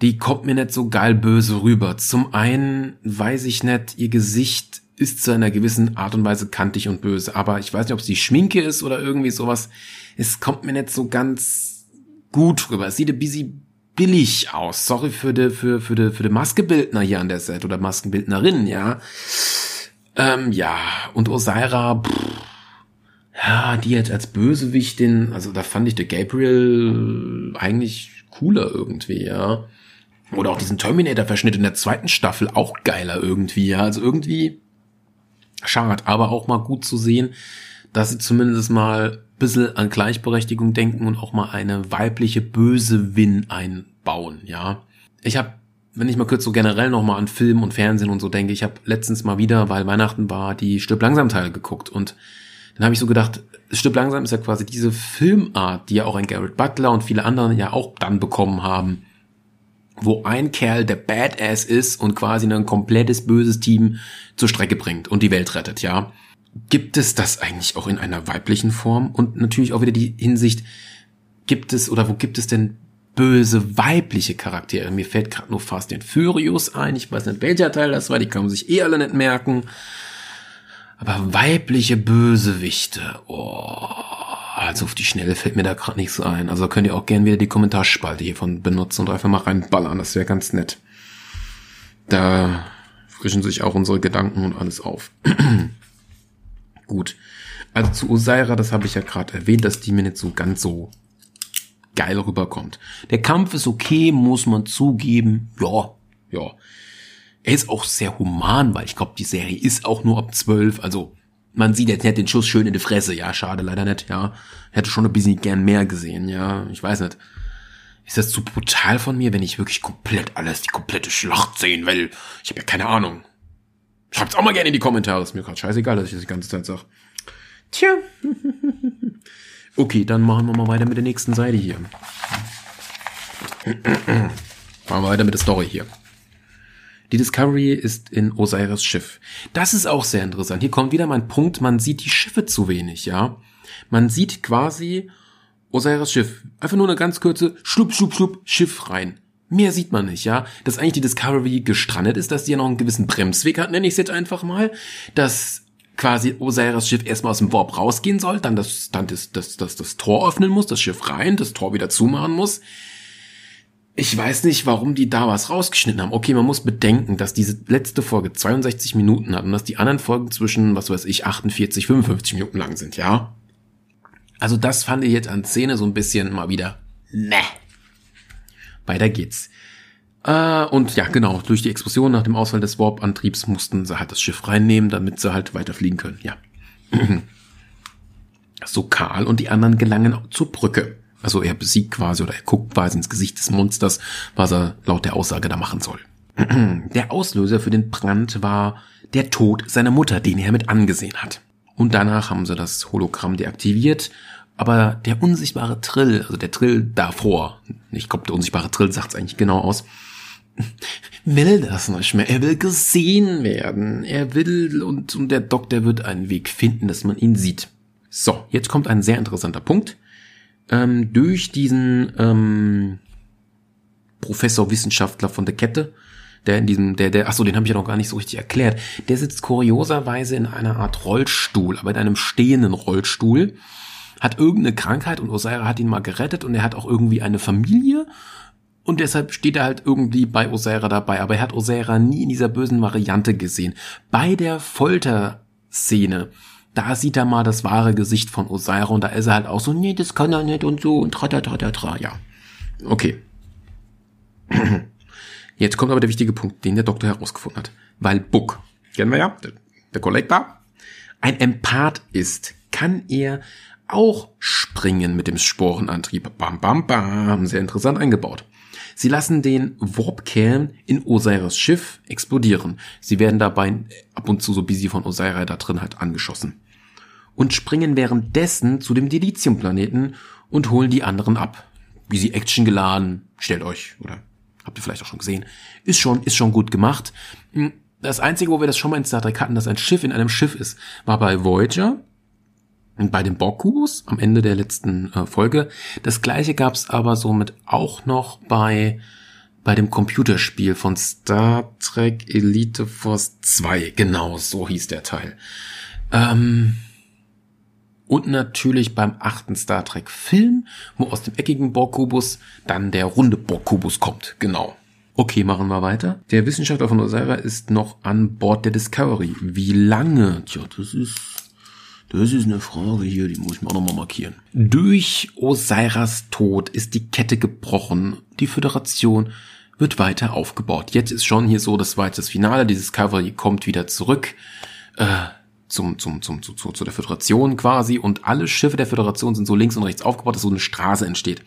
die kommt mir nicht so geil böse rüber. Zum einen weiß ich nicht, ihr Gesicht ist zu einer gewissen Art und Weise kantig und böse, aber ich weiß nicht, ob es die Schminke ist oder irgendwie sowas. Es kommt mir nicht so ganz gut rüber. Es sieht ein bisschen billig aus. Sorry für de, für, für de, für de Maskebildner hier an der Set oder Maskenbildnerin, ja. Ähm, ja, und Osira, pff, ja, die jetzt als Bösewichtin, also da fand ich der Gabriel eigentlich cooler irgendwie, ja. Oder auch diesen Terminator-Verschnitt in der zweiten Staffel auch geiler irgendwie, ja. Also irgendwie schade, aber auch mal gut zu sehen, dass sie zumindest mal ein an Gleichberechtigung denken und auch mal eine weibliche Bösewin einbauen, ja. Ich habe wenn ich mal kurz so generell nochmal an Film und Fernsehen und so denke, ich habe letztens mal wieder, weil Weihnachten war, die Stück langsam Teil geguckt und dann habe ich so gedacht, Stück langsam ist ja quasi diese Filmart, die ja auch ein Garrett Butler und viele andere ja auch dann bekommen haben, wo ein Kerl der Badass ist und quasi ein komplettes böses Team zur Strecke bringt und die Welt rettet, ja. Gibt es das eigentlich auch in einer weiblichen Form? Und natürlich auch wieder die Hinsicht, gibt es oder wo gibt es denn böse weibliche Charaktere. Mir fällt gerade nur Fast and Furious ein. Ich weiß nicht, welcher Teil das war. Die kann man sich eh alle nicht merken. Aber weibliche Bösewichte. Oh, also auf die Schnelle fällt mir da gerade nichts ein. Also könnt ihr auch gerne wieder die Kommentarspalte hiervon benutzen und einfach mal reinballern. Das wäre ganz nett. Da frischen sich auch unsere Gedanken und alles auf. [clears throat] Gut. Also zu Osaira, das habe ich ja gerade erwähnt, dass die mir nicht so ganz so geil rüberkommt. Der Kampf ist okay, muss man zugeben. Ja, ja. Er ist auch sehr human, weil ich glaube, die Serie ist auch nur ab zwölf. Also man sieht jetzt nicht den Schuss schön in die Fresse. Ja, schade, leider nicht. Ja, hätte schon ein bisschen gern mehr gesehen. Ja, ich weiß nicht. Ist das zu brutal von mir, wenn ich wirklich komplett alles, die komplette Schlacht sehen will? Ich habe ja keine Ahnung. Schreibt's auch mal gerne in die Kommentare. Ist mir gerade scheißegal, dass ich das die ganze Zeit sag. Tja. [laughs] Okay, dann machen wir mal weiter mit der nächsten Seite hier. machen wir weiter mit der Story hier. Die Discovery ist in Osiris Schiff. Das ist auch sehr interessant. Hier kommt wieder mein Punkt, man sieht die Schiffe zu wenig, ja. Man sieht quasi Osiris Schiff. Einfach nur eine ganz kurze Schlupp, Schlupp, Schlupp, Schiff rein. Mehr sieht man nicht, ja. Dass eigentlich die Discovery gestrandet ist, dass die ja noch einen gewissen Bremsweg hat, nenne ich es jetzt einfach mal. Dass quasi Osiris Schiff erstmal aus dem Warp rausgehen soll, dann das, dann das, das, das, das Tor öffnen muss, das Schiff rein, das Tor wieder zumachen muss ich weiß nicht, warum die da was rausgeschnitten haben. Okay, man muss bedenken, dass diese letzte Folge 62 Minuten hat und dass die anderen Folgen zwischen, was weiß ich, 48, 55 Minuten lang sind, ja? Also das fand ich jetzt an Szene so ein bisschen mal wieder, ne. Weiter geht's. Äh, und ja, genau, durch die Explosion nach dem Ausfall des Warp-Antriebs mussten sie halt das Schiff reinnehmen, damit sie halt weiterfliegen können, ja. [clears throat] so Karl und die anderen gelangen zur Brücke. Also er besiegt quasi oder er guckt quasi ins Gesicht des Monsters, was er laut der Aussage da machen soll. [clears throat] Der Auslöser für den Brand war der Tod seiner Mutter, den er mit angesehen hat. Und danach haben sie das Hologramm deaktiviert, aber der unsichtbare Trill, also der Trill davor, ich glaube, der unsichtbare Trill sagt es eigentlich genau aus, [laughs] will das nicht mehr. Er will gesehen werden. Er will und, und der Doktor wird einen Weg finden, dass man ihn sieht. So, jetzt kommt ein sehr interessanter Punkt ähm, durch diesen ähm, Professor Wissenschaftler von der Kette, der in diesem, der, der, ach so, den habe ich ja noch gar nicht so richtig erklärt. Der sitzt kurioserweise in einer Art Rollstuhl, aber in einem stehenden Rollstuhl, hat irgendeine Krankheit und Osira hat ihn mal gerettet und er hat auch irgendwie eine Familie und deshalb steht er halt irgendwie bei Osira dabei, aber er hat Osira nie in dieser bösen Variante gesehen. Bei der Folterszene da sieht er mal das wahre Gesicht von Osira und da ist er halt auch so, nee, das kann er nicht und so und tra, ja. Okay. [clears throat] Jetzt kommt aber der wichtige Punkt, den der Doktor herausgefunden hat. Weil Book, kennen wir ja, der, der Kollektor, ein Empath ist, kann er auch springen mit dem Sporenantrieb. Bam, bam, bam. Sehr interessant eingebaut. Sie lassen den Warpkern in Osiris Schiff explodieren. Sie werden dabei ab und zu so busy von Osiris da drin halt angeschossen. Und springen währenddessen zu dem Dilithium-Planeten und holen die anderen ab. Wie sie Action geladen, stellt euch, oder habt ihr vielleicht auch schon gesehen, ist schon, ist schon gut gemacht. Das einzige, wo wir das schon mal in Star Trek hatten, dass ein Schiff in einem Schiff ist, war bei Voyager bei dem Borg-Kubus am Ende der letzten äh, Folge. Das gleiche gab's aber somit auch noch bei bei dem Computerspiel von Star Trek Elite Force 2. Genau, so hieß der Teil. Ähm, und natürlich beim achten Star Trek Film, wo aus dem eckigen Borg-Kubus dann der runde Borg-Kubus kommt. Genau. Okay, machen wir weiter. Der Wissenschaftler von Osira ist noch an Bord der Discovery. Wie lange? Tja, das ist das ist eine Frage hier, die muss ich mir auch nochmal markieren. Durch Osiris Tod ist die Kette gebrochen. Die Föderation wird weiter aufgebaut. Jetzt ist schon hier so, das war jetzt das Finale. Die Discovery kommt wieder zurück äh, zum, zum, zum, zu, zu, zu der Föderation quasi. Und alle Schiffe der Föderation sind so links und rechts aufgebaut, dass so eine Straße entsteht.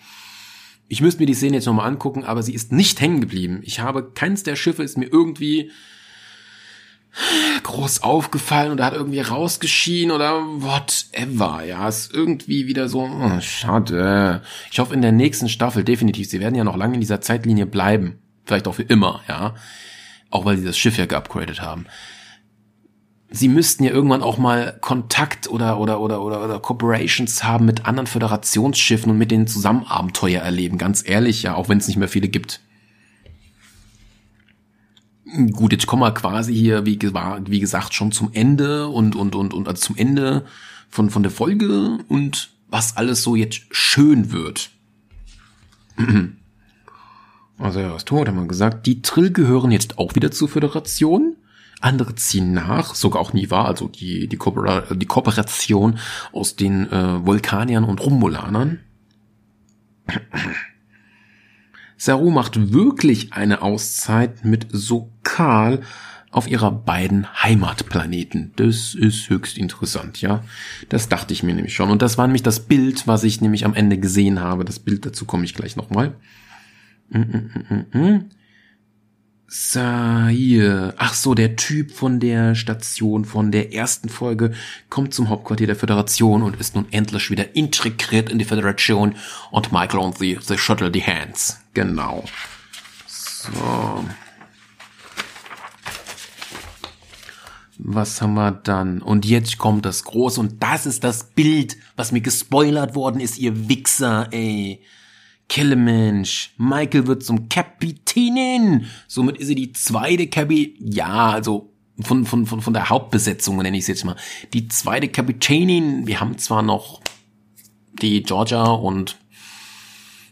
Ich müsste mir die Szene jetzt nochmal angucken, aber sie ist nicht hängen geblieben. Ich habe, keins der Schiffe ist mir irgendwie groß aufgefallen oder hat irgendwie rausgeschienen oder whatever. Ja, ist irgendwie wieder so, oh, schade. Ich hoffe in der nächsten Staffel definitiv. Sie werden ja noch lange in dieser Zeitlinie bleiben. Vielleicht auch für immer, ja. Auch weil sie das Schiff ja geupgradet haben. Sie müssten ja irgendwann auch mal Kontakt oder, oder, oder, oder, oder Corporations haben mit anderen Föderationsschiffen und mit denen zusammen Abenteuer erleben. Ganz ehrlich, ja, auch wenn es nicht mehr viele gibt. Gut, jetzt kommen wir quasi hier, wie, wie gesagt, schon zum Ende und, und, und, und also zum Ende von, von der Folge und was alles so jetzt schön wird. [clears throat] Also ja, was tot, haben wir gesagt. Die Trill gehören jetzt auch wieder zur Föderation. Andere ziehen nach, sogar auch Niva, also die, die, Koopera die Kooperation aus den äh, Vulkaniern und Romulanern. [clears throat] Saru macht wirklich eine Auszeit mit Sokal auf ihrer beiden Heimatplaneten. Das ist höchst interessant, ja. Das dachte ich mir nämlich schon. Und das war nämlich das Bild, was ich nämlich am Ende gesehen habe. Das Bild dazu komme ich gleich nochmal. Mm, mm, mm, Sair. Ach so, der Typ von der Station von der ersten Folge kommt zum Hauptquartier der Föderation und ist nun endlich wieder integriert in die Föderation und Michael und sie, sie shuttle die Hands. Genau. So. Was haben wir dann? Und jetzt kommt das Große und das ist das Bild, was mir gespoilert worden ist, ihr Wichser, ey. Killemensch. Michael wird zum Kapitänin. Somit ist sie die zweite Kapi... Ja, also von, von, von, von der Hauptbesetzung nenne ich es jetzt mal. Die zweite Kapitänin. Wir haben zwar noch die Georgia und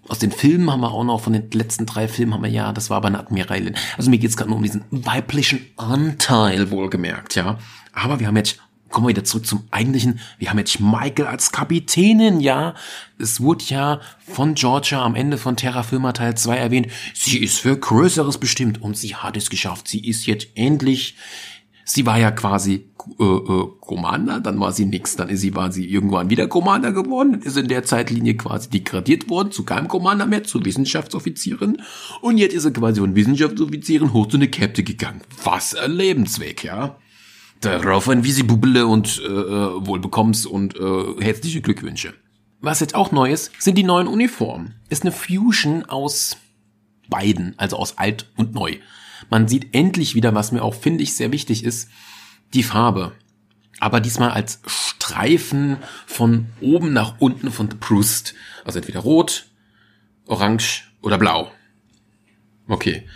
aus den Filmen haben wir auch noch, von den letzten drei Filmen haben wir ja, das war aber eine Admiralin. Also mir geht es gerade nur um diesen weiblichen Anteil, wohlgemerkt, ja. Aber wir haben jetzt kommen wir wieder zurück zum eigentlichen. Wir haben jetzt Michael als Kapitänin, ja. Es wurde ja von Georgia am Ende von Terra Firma Teil 2 erwähnt. Sie ist für Größeres bestimmt und sie hat es geschafft. Sie ist jetzt endlich Sie war ja quasi äh, äh, Commander, dann war sie nix, dann ist sie, war sie irgendwann wieder Commander geworden, ist in der Zeitlinie quasi degradiert worden, zu keinem Commander mehr, zu Wissenschaftsoffizierin und jetzt ist sie quasi von Wissenschaftsoffizierin hoch zu eine Captain gegangen. Was ein Lebensweg, ja. Darauf ein Visibubble und äh, äh, Wohlbekommens und äh, herzliche Glückwünsche. Was jetzt auch neu ist, sind die neuen Uniformen. Ist eine Fusion aus beiden, also aus alt und neu. Man sieht endlich wieder, was mir auch finde ich sehr wichtig ist, die Farbe. Aber diesmal als Streifen von oben nach unten von The Proust. Also entweder rot, orange oder blau. Okay.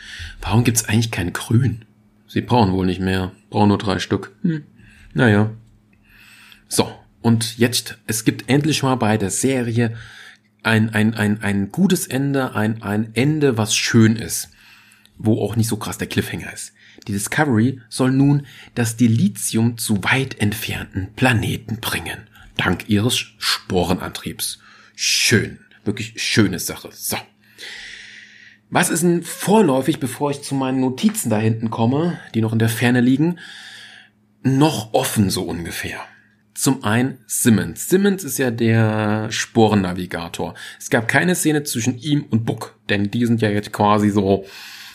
Warum gibt's eigentlich kein Grün? Sie brauchen wohl nicht mehr. Brauchen nur drei Stück. Hm. Naja. So. Und jetzt, es gibt endlich mal bei der Serie ein, ein, ein, ein gutes Ende, ein, ein Ende, was schön ist. Wo auch nicht so krass der Cliffhanger ist. Die Discovery soll nun das Dilithium zu weit entfernten Planeten bringen. Dank ihres Sporenantriebs. Schön. Wirklich schöne Sache. So. Was ist denn vorläufig, bevor ich zu meinen Notizen da hinten komme, die noch in der Ferne liegen, noch offen so ungefähr? Zum einen Simmons. Simmons ist ja der Sporennavigator. Es gab keine Szene zwischen ihm und Buck, denn die sind ja jetzt quasi so,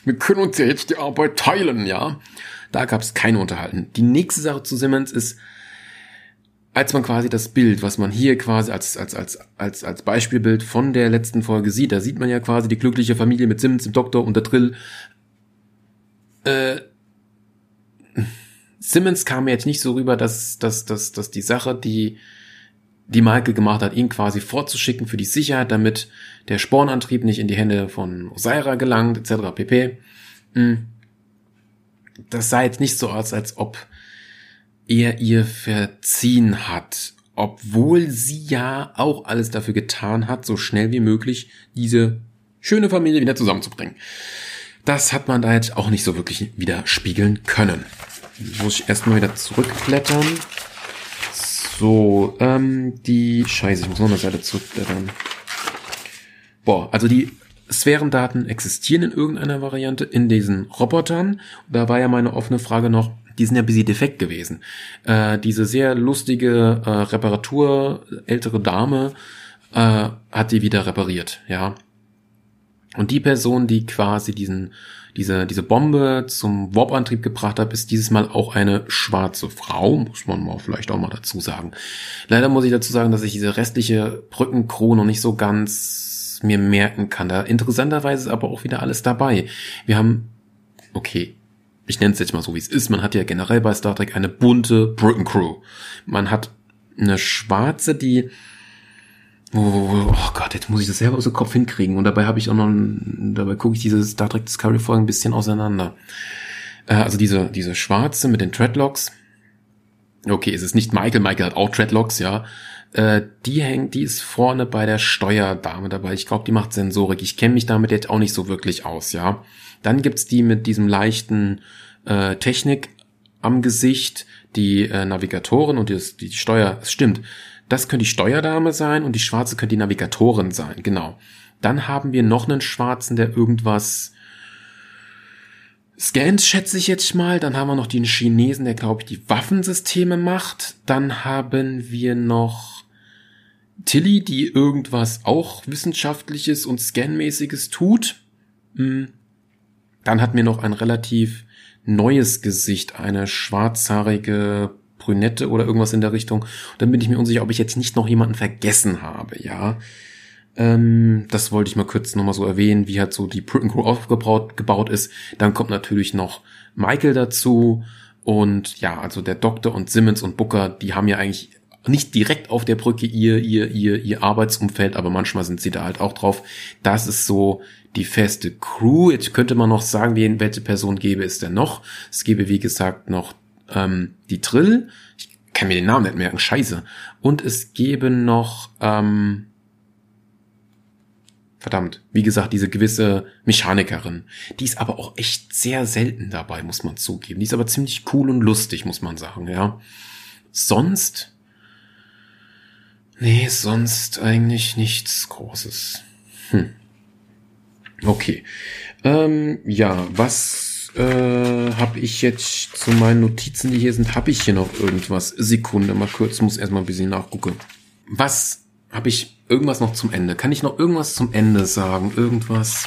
wir können uns ja jetzt die Arbeit teilen, ja. Da gab es keine Unterhalten. Die nächste Sache zu Simmons ist, als man quasi das Bild, was man hier quasi als, als, als, als, als Beispielbild von der letzten Folge sieht, da sieht man ja quasi die glückliche Familie mit Simmons, dem Doktor und der Drill. Äh, Simmons kam mir jetzt nicht so rüber, dass, dass, dass, dass die Sache, die, die Michael gemacht hat, ihn quasi vorzuschicken für die Sicherheit, damit der Spornantrieb nicht in die Hände von Osaira gelangt, etc. pp. Hm. Das sah jetzt nicht so aus, als ob er ihr verziehen hat, obwohl sie ja auch alles dafür getan hat, so schnell wie möglich diese schöne Familie wieder zusammenzubringen. Das hat man da jetzt auch nicht so wirklich wieder spiegeln können. Muss ich erstmal wieder zurückblättern. So, ähm, die Scheiße, ich muss noch eine Seite zurückblättern. Boah, also die Sphärendaten existieren in irgendeiner Variante in diesen Robotern. Da war ja meine offene Frage noch, die sind ja ein bisschen defekt gewesen. Äh, diese sehr lustige äh, Reparatur, ältere Dame, äh, hat die wieder repariert, ja. Und die Person, die quasi diesen, diese, diese Bombe zum Warp-Antrieb gebracht hat, ist dieses Mal auch eine schwarze Frau, muss man mal vielleicht auch mal dazu sagen. Leider muss ich dazu sagen, dass ich diese restliche Brückencrew noch nicht so ganz mir merken kann. Da interessanterweise ist aber auch wieder alles dabei. Wir haben, okay, ich nenne es jetzt mal so, wie es ist. Man hat ja generell bei Star Trek eine bunte Britain Crew. Man hat eine schwarze, die Oh, oh Gott, jetzt muss ich das selber aus dem Kopf hinkriegen. Und dabei habe ich auch noch, dabei gucke ich diese Star Trek Discovery Folgen ein bisschen auseinander. Äh, also diese, diese schwarze mit den Treadlocks. Okay, es ist nicht Michael, Michael hat auch Treadlocks, ja. Äh, die hängt, die ist vorne bei der Steuerdame dabei. Ich glaube, die macht Sensorik. Ich kenne mich damit jetzt auch nicht so wirklich aus, ja. Dann gibt's die mit diesem leichten äh, Technik am Gesicht, die äh, Navigatoren und die, die Steuer, es stimmt, das könnte die Steuerdame sein und die schwarze könnte die Navigatorin sein, genau. Dann haben wir noch einen schwarzen, der irgendwas scannt, schätze ich jetzt mal. Dann haben wir noch den Chinesen, der, glaube ich, die Waffensysteme macht. Dann haben wir noch Tilly, die irgendwas auch Wissenschaftliches und Scanmäßiges tut. Hm. Dann hat mir noch ein relativ neues Gesicht, eine schwarzhaarige Brünette oder irgendwas in der Richtung. Und dann bin ich mir unsicher, ob ich jetzt nicht noch jemanden vergessen habe, ja. Ähm, das wollte ich mal kurz nochmal so erwähnen, wie halt so die Britain Crew aufgebaut gebaut ist. Dann kommt natürlich noch Michael dazu. Und ja, also der Doktor und Simmons und Booker, die haben ja eigentlich nicht direkt auf der Brücke ihr, ihr, ihr, ihr Arbeitsumfeld, aber manchmal sind sie da halt auch drauf. Das ist so die feste Crew. Jetzt könnte man noch sagen, wen, welche Person gäbe es denn noch? Es gäbe, wie gesagt, noch ähm, die Trill. Ich kann mir den Namen nicht merken, scheiße. Und es gäbe noch, ähm, verdammt, wie gesagt, diese gewisse Mechanikerin. Die ist aber auch echt sehr selten dabei, muss man zugeben. Die ist aber ziemlich cool und lustig, muss man sagen, ja. Sonst Nee, sonst eigentlich nichts Großes. Hm. Okay. Ähm, ja, was äh, habe ich jetzt zu meinen Notizen, die hier sind? Habe ich hier noch irgendwas? Sekunde, mal kurz, muss erstmal ein bisschen nachgucken. Was habe ich irgendwas noch zum Ende? Kann ich noch irgendwas zum Ende sagen? Irgendwas?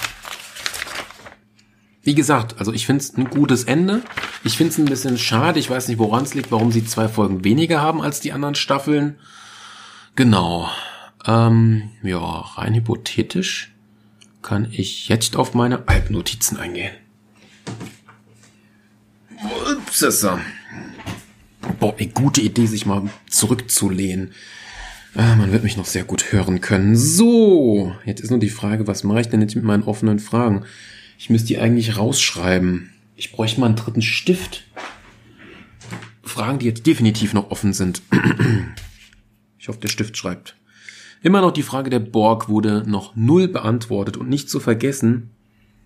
Wie gesagt, also ich finde es ein gutes Ende. Ich finde es ein bisschen schade. Ich weiß nicht, woran es liegt, warum sie zwei Folgen weniger haben als die anderen Staffeln. Genau. Ähm, ja, rein hypothetisch kann ich jetzt auf meine Alpnotizen eingehen. Ups, Boah, eine gute Idee, sich mal zurückzulehnen. Ah, man wird mich noch sehr gut hören können. So, jetzt ist nur die Frage, was mache ich denn jetzt mit meinen offenen Fragen? Ich müsste die eigentlich rausschreiben. Ich bräuchte mal einen dritten Stift. Fragen, die jetzt definitiv noch offen sind. [clears throat] Ich hoffe, der Stift schreibt. Immer noch die Frage der Borg wurde noch null beantwortet und nicht zu vergessen,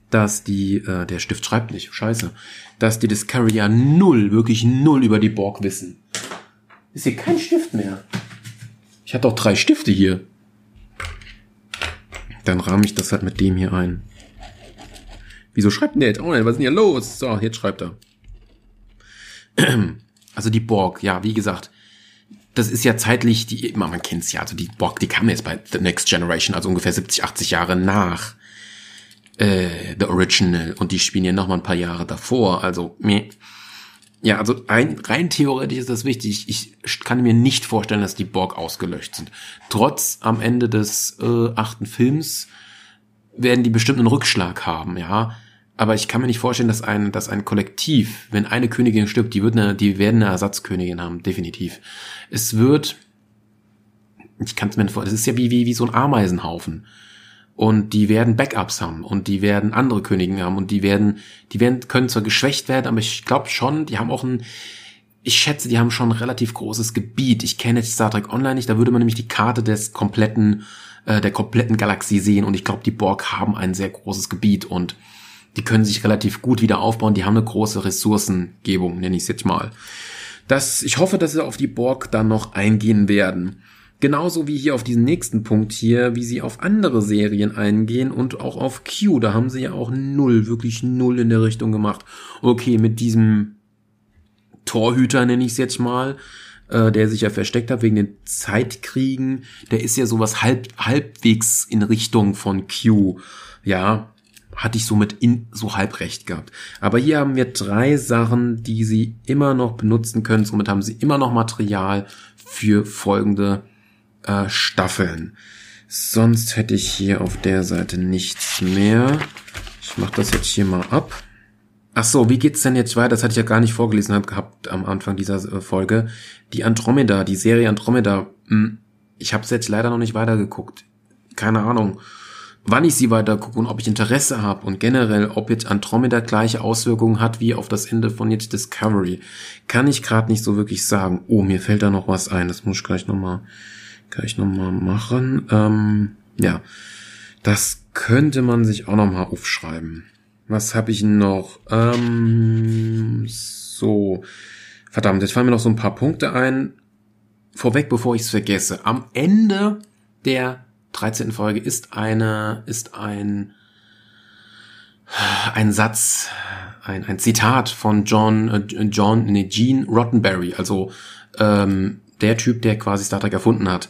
dass die, äh, der Stift schreibt nicht, scheiße, dass die Discovery null, wirklich null über die Borg wissen. Ist hier kein Stift mehr. Ich hatte auch drei Stifte hier. Dann rahme ich das halt mit dem hier ein. Wieso schreibt denn der jetzt auch nicht? Was ist denn hier los? So, jetzt schreibt er. [clears throat] Also die Borg, ja, wie gesagt, das ist ja zeitlich, die, man kennt es ja, also die Borg, die kam jetzt bei The Next Generation, also ungefähr 70, 80 Jahre nach äh, The Original und die spielen ja noch mal ein paar Jahre davor, also meh. Ja, also rein, rein theoretisch ist das wichtig. Ich kann mir nicht vorstellen, dass die Borg ausgelöscht sind. Trotz am Ende des äh, achten Films werden die bestimmt einen Rückschlag haben, ja. Aber ich kann mir nicht vorstellen, dass ein, dass ein Kollektiv, wenn eine Königin stirbt, die wird eine, die werden eine Ersatzkönigin haben, definitiv. Es wird, ich kann es mir nicht vorstellen, es ist ja wie, wie, wie so ein Ameisenhaufen. Und die werden Backups haben und die werden andere Königinnen haben und die werden, die werden, können zwar geschwächt werden, aber ich glaube schon, die haben auch ein, ich schätze, die haben schon ein relativ großes Gebiet. Ich kenne jetzt Star Trek Online nicht, da würde man nämlich die Karte des kompletten, äh, der kompletten Galaxie sehen und ich glaube, die Borg haben ein sehr großes Gebiet und die können sich relativ gut wieder aufbauen, die haben eine große Ressourcengebung, nenne ich es jetzt mal. Das, ich hoffe, dass sie auf die Borg dann noch eingehen werden. Genauso wie hier auf diesen nächsten Punkt hier, wie sie auf andere Serien eingehen und auch auf Q, da haben sie ja auch null, wirklich null in der Richtung gemacht. Okay, mit diesem Torhüter nenne ich es jetzt mal, äh, der sich ja versteckt hat wegen den Zeitkriegen, der ist ja sowas halb, halbwegs in Richtung von Q. Ja, hatte ich somit in, so halb recht gehabt. Aber hier haben wir drei Sachen, die Sie immer noch benutzen können. Somit haben Sie immer noch Material für folgende äh, Staffeln. Sonst hätte ich hier auf der Seite nichts mehr. Ich mache das jetzt hier mal ab. Ach so, wie geht's denn jetzt weiter? Das hatte ich ja gar nicht vorgelesen gehabt am Anfang dieser äh, Folge. Die Andromeda, die Serie Andromeda. Hm, ich habe jetzt leider noch nicht weitergeguckt. Keine Ahnung wann ich sie weiter gucke und ob ich Interesse habe und generell, ob jetzt Andromeda gleiche Auswirkungen hat wie auf das Ende von jetzt Discovery, kann ich gerade nicht so wirklich sagen. Oh, mir fällt da noch was ein. Das muss ich gleich nochmal gleich noch mal machen. Ähm, ja, das könnte man sich auch nochmal aufschreiben. Was habe ich noch? Ähm, so, verdammt, jetzt fallen mir noch so ein paar Punkte ein. Vorweg, bevor ich es vergesse. Am Ende der 13. Folge ist eine, ist ein, ein Satz, ein, ein Zitat von John, äh, John, nee, Gene Rottenberry, also ähm, der Typ, der quasi Star Trek erfunden hat.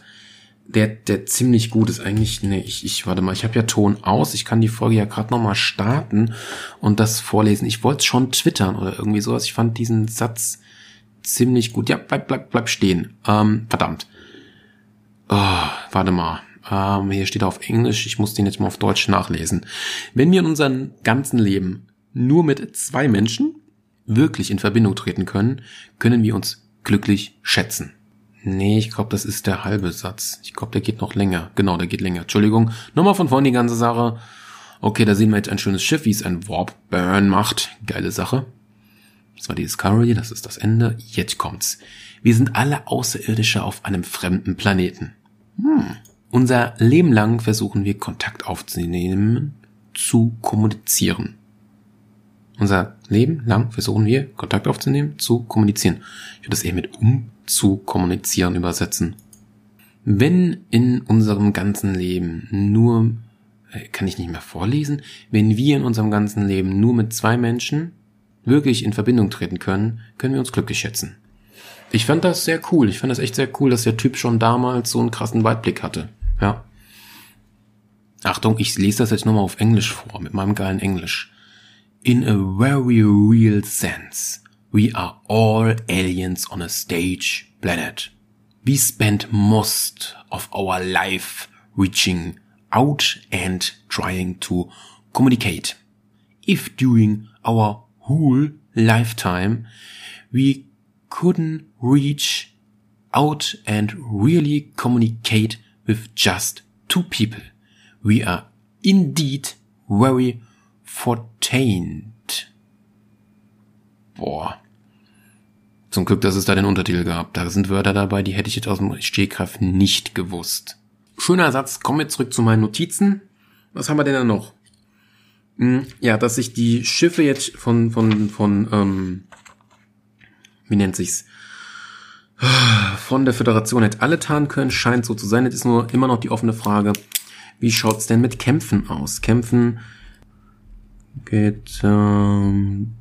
der, der ziemlich gut ist. Eigentlich, nee, ich, ich warte mal, ich habe ja Ton aus. Ich kann die Folge ja gerade noch mal starten und das vorlesen. Ich wollte schon twittern oder irgendwie sowas. Ich fand diesen Satz ziemlich gut. Ja, bleib, bleib, bleib stehen. Ähm, verdammt. Oh, warte mal. Ähm, hier steht auf Englisch. Ich muss den jetzt mal auf Deutsch nachlesen. Wenn wir in unserem ganzen Leben nur mit zwei Menschen wirklich in Verbindung treten können, können wir uns glücklich schätzen. Nee, ich glaube, das ist der halbe Satz. Ich glaube, der geht noch länger. Genau, der geht länger. Entschuldigung. Nochmal von vorn die ganze Sache. Okay, da sehen wir jetzt ein schönes Schiff, wie es ein Warp Burn macht. Geile Sache. Das war die Discovery, das ist das Ende. Jetzt kommt's. Wir sind alle Außerirdische auf einem fremden Planeten. Hm. Unser Leben lang versuchen wir Kontakt aufzunehmen, zu kommunizieren. Unser Leben lang versuchen wir Kontakt aufzunehmen, zu kommunizieren. Ich würde das eher mit um zu kommunizieren übersetzen. Wenn in unserem ganzen Leben nur, äh, kann ich nicht mehr vorlesen, wenn wir in unserem ganzen Leben nur mit zwei Menschen wirklich in Verbindung treten können, können wir uns glücklich schätzen. Ich fand das sehr cool. Ich fand das echt sehr cool, dass der Typ schon damals so einen krassen Weitblick hatte. Ja. Achtung, ich lese das jetzt nochmal auf Englisch vor, mit meinem geilen Englisch. In a very real sense, We are all aliens on a stage planet. We spend most of our life reaching out and trying to communicate. If during our whole lifetime we couldn't reach out and really communicate with just two people, we are indeed very fortunate. Boah. Zum Glück, dass es da den Untertitel gab. Da sind Wörter dabei, die hätte ich jetzt aus dem Stehkraft nicht gewusst. Schöner Satz. Kommen wir zurück zu meinen Notizen. Was haben wir denn da noch? Hm, ja, dass sich die Schiffe jetzt von, von, von, ähm, wie nennt sich's? Von der Föderation jetzt alle tarnen können, scheint so zu sein. Jetzt ist nur immer noch die offene Frage, wie schaut's denn mit Kämpfen aus? Kämpfen geht, ähm,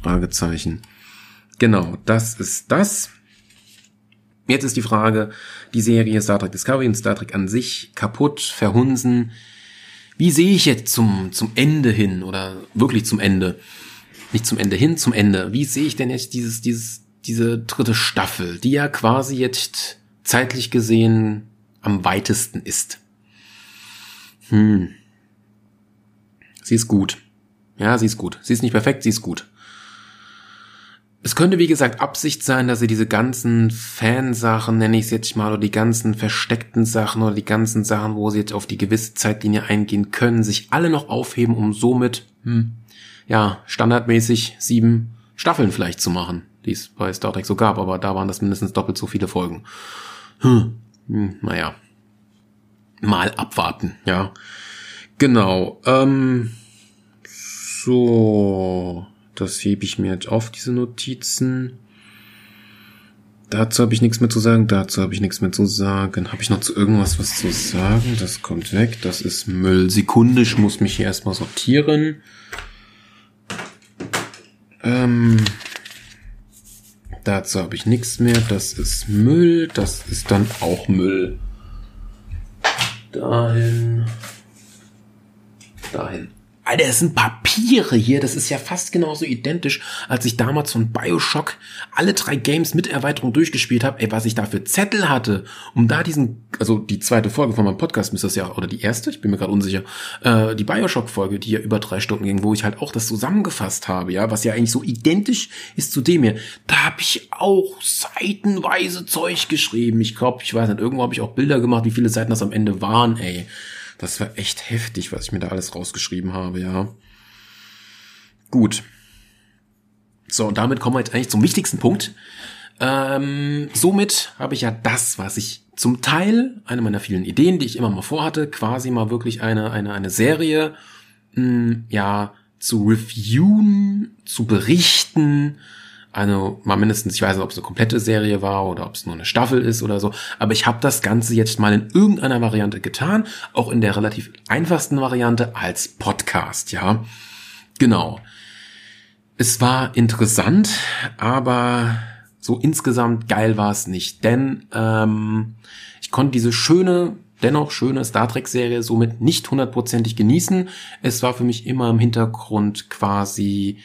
Fragezeichen. Genau, das ist das. Jetzt ist die Frage, die Serie Star Trek Discovery und Star Trek an sich kaputt, verhunsen. Wie sehe ich jetzt zum, zum Ende hin oder wirklich zum Ende? Nicht zum Ende hin, zum Ende. Wie sehe ich denn jetzt dieses, dieses, diese dritte Staffel, die ja quasi jetzt zeitlich gesehen am weitesten ist? Hm. Sie ist gut. Ja, sie ist gut. Sie ist nicht perfekt, sie ist gut. Es könnte, wie gesagt, Absicht sein, dass sie diese ganzen Fansachen, nenne ich es jetzt mal, oder die ganzen versteckten Sachen oder die ganzen Sachen, wo sie jetzt auf die gewisse Zeitlinie eingehen können, sich alle noch aufheben, um somit, hm, ja, standardmäßig sieben Staffeln vielleicht zu machen, die es bei Star Trek so gab, aber da waren das mindestens doppelt so viele Folgen. Hm, hm naja. Mal abwarten, ja. Genau, ähm, so, das hebe ich mir jetzt auf, diese Notizen. Dazu habe ich nichts mehr zu sagen, dazu habe ich nichts mehr zu sagen. Habe ich noch zu irgendwas was zu sagen? Das kommt weg, das ist Müll. Sekunde, ich muss mich hier erstmal sortieren. Ähm, dazu habe ich nichts mehr, das ist Müll, das ist dann auch Müll. Dahin. Dahin. Alter, das sind Papiere hier. Das ist ja fast genauso identisch, als ich damals von Bioshock alle drei Games mit Erweiterung durchgespielt habe. Ey, was ich da für Zettel hatte, um da diesen, also die zweite Folge von meinem Podcast müsste das ja, oder die erste, ich bin mir gerade unsicher, äh, die Bioshock-Folge, die ja über drei Stunden ging, wo ich halt auch das zusammengefasst habe, ja, was ja eigentlich so identisch ist zu dem hier. Da habe ich auch seitenweise Zeug geschrieben. Ich glaube, ich weiß nicht, irgendwo habe ich auch Bilder gemacht, wie viele Seiten das am Ende waren, ey. Das war echt heftig, was ich mir da alles rausgeschrieben habe, ja. Gut. So, und damit kommen wir jetzt eigentlich zum wichtigsten Punkt. Ähm, somit habe ich ja das, was ich zum Teil, eine meiner vielen Ideen, die ich immer mal vorhatte, quasi mal wirklich eine, eine, eine Serie, mh, hm, ja, zu reviewen, zu berichten, eine, mal mindestens, ich weiß nicht, ob es eine komplette Serie war oder ob es nur eine Staffel ist oder so, aber ich habe das Ganze jetzt mal in irgendeiner Variante getan, auch in der relativ einfachsten Variante als Podcast, ja. Genau. Es war interessant, aber so insgesamt geil war es nicht, denn ähm, ich konnte diese schöne, dennoch schöne Star Trek-Serie somit nicht hundertprozentig genießen. Es war für mich immer im Hintergrund quasi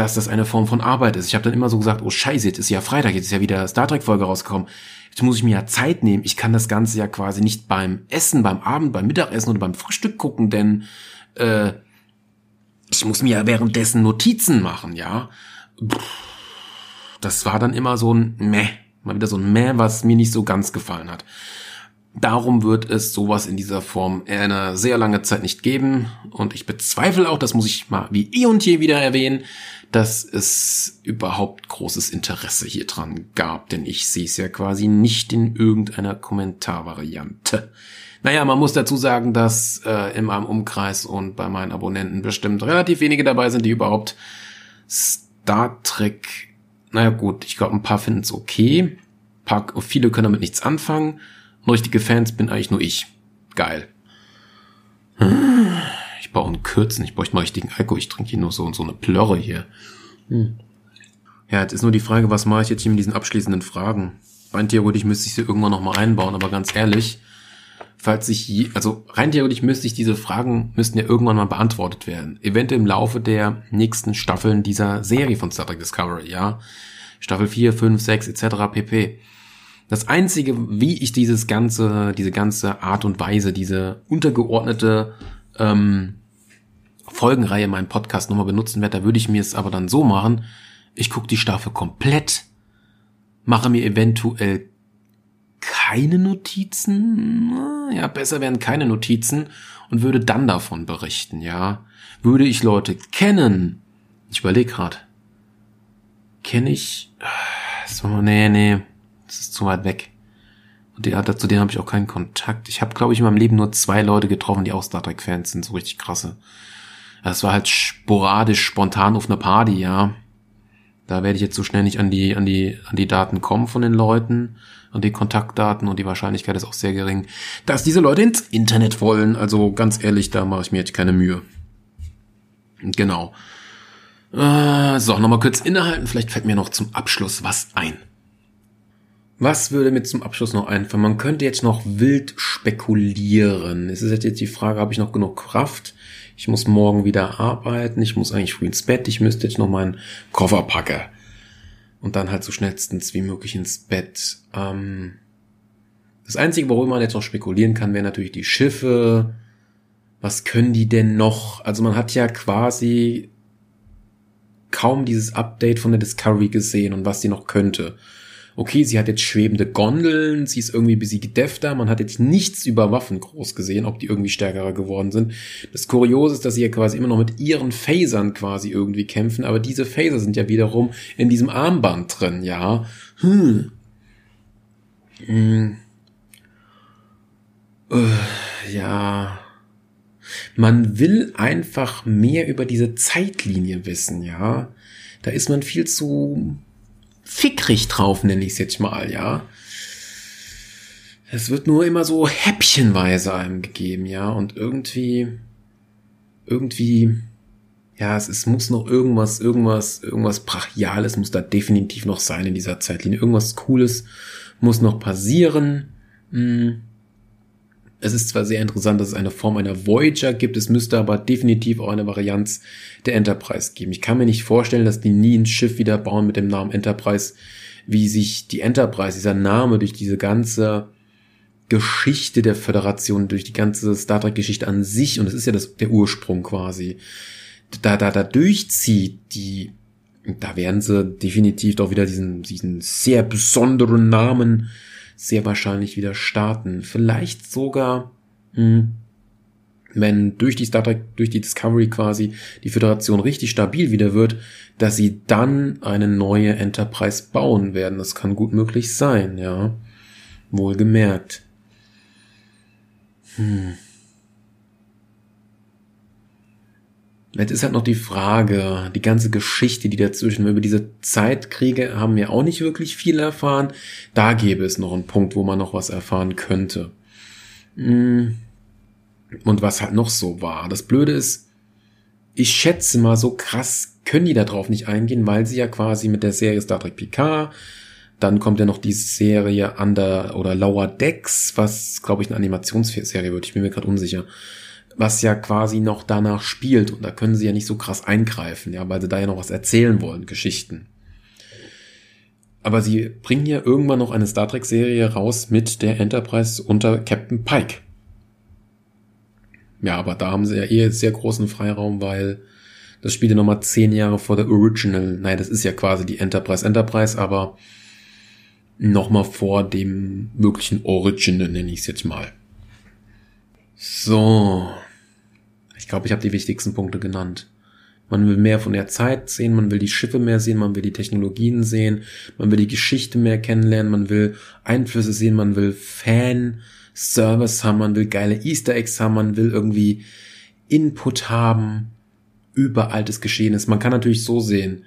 dass das eine Form von Arbeit ist. Ich habe dann immer so gesagt, oh scheiße, jetzt ist ja Freitag, jetzt ist ja wieder Star Trek Folge rausgekommen. Jetzt muss ich mir ja Zeit nehmen. Ich kann das Ganze ja quasi nicht beim Essen, beim Abend, beim Mittagessen oder beim Frühstück gucken, denn äh, ich muss mir ja währenddessen Notizen machen, ja. Das war dann immer so ein Meh, mal wieder so ein Meh, was mir nicht so ganz gefallen hat. Darum wird es sowas in dieser Form eine sehr lange Zeit nicht geben. Und ich bezweifle auch, das muss ich mal wie eh und je wieder erwähnen, dass es überhaupt großes Interesse hier dran gab, denn ich sehe es ja quasi nicht in irgendeiner Kommentarvariante. Naja, man muss dazu sagen, dass äh, in meinem Umkreis und bei meinen Abonnenten bestimmt relativ wenige dabei sind, die überhaupt Star Trek, naja gut, ich glaube, ein paar finden es okay, paar, viele können damit nichts anfangen, richtige Fans bin eigentlich nur ich. Geil. Ich brauche einen Kürzen, ich bräuchte mal richtigen Alkohol. Ich trinke hier nur so, so eine Plörre hier. Hm. Ja, jetzt ist nur die Frage, was mache ich jetzt hier mit diesen abschließenden Fragen? Rein theoretisch müsste ich sie irgendwann nochmal einbauen, aber ganz ehrlich, falls ich, je, also rein theoretisch müsste ich diese Fragen, müssten ja irgendwann mal beantwortet werden. Eventuell im Laufe der nächsten Staffeln dieser Serie von Star Trek Discovery, ja. Staffel 4, 5, 6 etc. pp. Das einzige, wie ich dieses ganze, diese ganze Art und Weise, diese untergeordnete ähm, Folgenreihe in meinem Podcast nochmal benutzen werde, da würde ich mir es aber dann so machen, ich gucke die Staffel komplett, mache mir eventuell keine Notizen, ja, besser wären keine Notizen und würde dann davon berichten, ja. Würde ich Leute kennen, ich überlege gerade, kenne ich, so, nee, nee, das ist zu weit weg. Und die, zu denen habe ich auch keinen Kontakt. Ich habe, glaube ich, in meinem Leben nur zwei Leute getroffen, die auch Star Trek-Fans sind, so richtig krasse. Das war halt sporadisch, spontan auf einer Party, ja. Da werde ich jetzt so schnell nicht an die, an die, an die Daten kommen von den Leuten und die Kontaktdaten und die Wahrscheinlichkeit ist auch sehr gering, dass diese Leute ins Internet wollen. Also ganz ehrlich, da mache ich mir jetzt keine Mühe. Genau. Äh, so, nochmal kurz innehalten. Vielleicht fällt mir noch zum Abschluss was ein. Was würde mir zum Abschluss noch einfallen? Man könnte jetzt noch wild spekulieren. Es ist jetzt die Frage, habe ich noch genug Kraft? Ich muss morgen wieder arbeiten. Ich muss eigentlich früh ins Bett. Ich müsste jetzt noch meinen Koffer packen. Und dann halt so schnellstens wie möglich ins Bett. Ähm das Einzige, worüber man jetzt noch spekulieren kann, wäre natürlich die Schiffe. Was können die denn noch? Also man hat ja quasi kaum dieses Update von der Discovery gesehen und was die noch könnte okay, sie hat jetzt schwebende Gondeln, sie ist irgendwie besiegt defter, man hat jetzt nichts über Waffen groß gesehen, ob die irgendwie stärkerer geworden sind. Das Kuriose ist, dass sie ja quasi immer noch mit ihren Phasern quasi irgendwie kämpfen, aber diese Phaser sind ja wiederum in diesem Armband drin, ja. Hm. Hm. Uh, ja. Man will einfach mehr über diese Zeitlinie wissen, ja. Da ist man viel zu fickrig drauf, nenne ich es jetzt mal, ja. Es wird nur immer so häppchenweise einem gegeben, ja, und irgendwie, irgendwie, ja, es, es muss noch irgendwas, irgendwas, irgendwas Brachiales muss da definitiv noch sein in dieser Zeitlinie. Irgendwas Cooles muss noch passieren. Hm. Es ist zwar sehr interessant, dass es eine Form einer Voyager gibt, es müsste aber definitiv auch eine Varianz der Enterprise geben. Ich kann mir nicht vorstellen, dass die nie ein Schiff wieder bauen mit dem Namen Enterprise, wie sich die Enterprise, dieser Name durch diese ganze Geschichte der Föderation, durch die ganze Star Trek Geschichte an sich, und das ist ja das, der Ursprung quasi, da, da, da durchzieht, die, da werden sie definitiv doch wieder diesen, diesen sehr besonderen Namen sehr wahrscheinlich wieder starten. Vielleicht sogar, mh, hm, wenn durch die Star Trek, durch die Discovery quasi die Föderation richtig stabil wieder wird, dass sie dann eine neue Enterprise bauen werden. Das kann gut möglich sein, ja. Wohlgemerkt. Hm. Jetzt ist halt noch die Frage, die ganze Geschichte, die dazwischen, über diese Zeitkriege haben wir auch nicht wirklich viel erfahren. Da gäbe es noch einen Punkt, wo man noch was erfahren könnte. Hm. Und was halt noch so war. Das Blöde ist, ich schätze mal, so krass können die darauf nicht eingehen, weil sie ja quasi mit der Serie Star Trek Picard, dann kommt ja noch die Serie Under oder Lower Decks, was glaube ich eine Animationsserie wird, ich bin mir gerade unsicher, was ja quasi noch danach spielt und da können sie ja nicht so krass eingreifen, ja, weil sie da ja noch was erzählen wollen, Geschichten. Aber sie bringen ja irgendwann noch eine Star Trek Serie raus mit der Enterprise unter Captain Pike. Ja, aber da haben sie ja eh sehr großen Freiraum, weil das spielt ja nochmal zehn Jahre vor der Original. Nein, das ist ja quasi die Enterprise Enterprise, aber nochmal vor dem möglichen Original, nenne ich es jetzt mal. So. Ich glaube, ich habe die wichtigsten Punkte genannt. Man will mehr von der Zeit sehen, man will die Schiffe mehr sehen, man will die Technologien sehen, man will die Geschichte mehr kennenlernen, man will Einflüsse sehen, man will Fan-Service haben, man will geile Easter Eggs haben, man will irgendwie Input haben über altes Geschehnis. Man kann natürlich so sehen,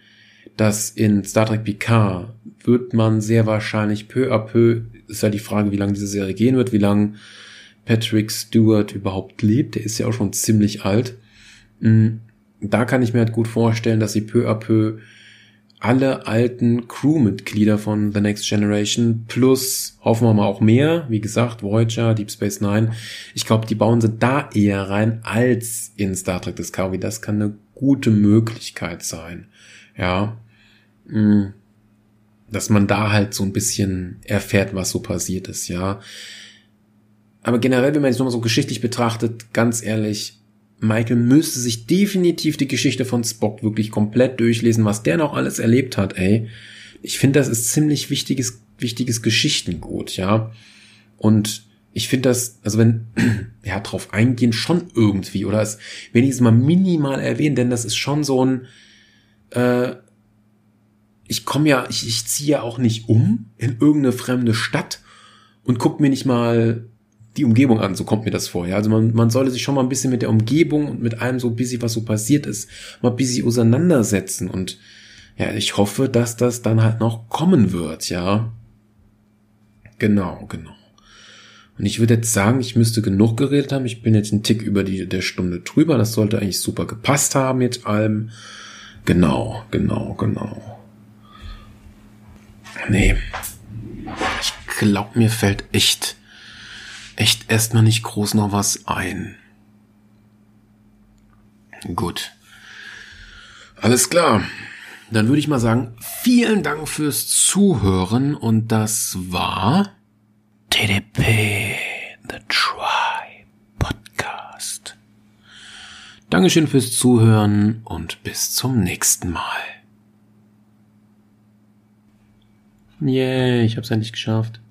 dass in Star Trek Picard wird man sehr wahrscheinlich peu à peu, ist ja die Frage, wie lange diese Serie gehen wird, wie lange Patrick Stewart überhaupt lebt. Der ist ja auch schon ziemlich alt. Mm, da kann ich mir halt gut vorstellen, dass sie peu à peu alle alten Crewmitglieder von The Next Generation plus hoffen wir mal auch mehr, wie gesagt, Voyager, Deep Space Nine. Ich glaube, die bauen sie da eher rein als in Star Trek Discovery. Das kann eine gute Möglichkeit sein. Ja. Mm. Dass man da halt so ein bisschen erfährt, was so passiert ist, ja. Aber generell, wenn man es nochmal so geschichtlich betrachtet, ganz ehrlich, Michael müsste sich definitiv die Geschichte von Spock wirklich komplett durchlesen, was der noch alles erlebt hat, ey. Ich finde, das ist ziemlich wichtiges, wichtiges Geschichtengut, ja. Und ich finde das, also wenn, [clears throat] ja, drauf eingehen, schon irgendwie, oder es wenigstens mal minimal erwähnen, denn das ist schon so ein, äh, ich komme ja, ich, ich ziehe ja auch nicht um in irgendeine fremde Stadt und guck mir nicht mal die Umgebung an, so kommt mir das vor. Ja? Also man, man sollte sich schon mal ein bisschen mit der Umgebung und mit allem so bisschen, was so passiert ist, mal bisschen auseinandersetzen. Und ja, ich hoffe, dass das dann halt noch kommen wird, ja. Genau, genau. Und ich würde jetzt sagen, ich müsste genug geredet haben. Ich bin jetzt einen Tick über die der Stunde drüber. Das sollte eigentlich super gepasst haben mit allem. Genau, genau, genau. Nee. Ich glaube, mir fällt echt echt erstmal nicht groß noch was ein. Gut. Alles klar. Dann würde ich mal sagen, vielen Dank fürs Zuhören und das war TDP The Try Podcast. Dankeschön fürs Zuhören und bis zum nächsten Mal. Yay, yeah, ich hab's endlich geschafft.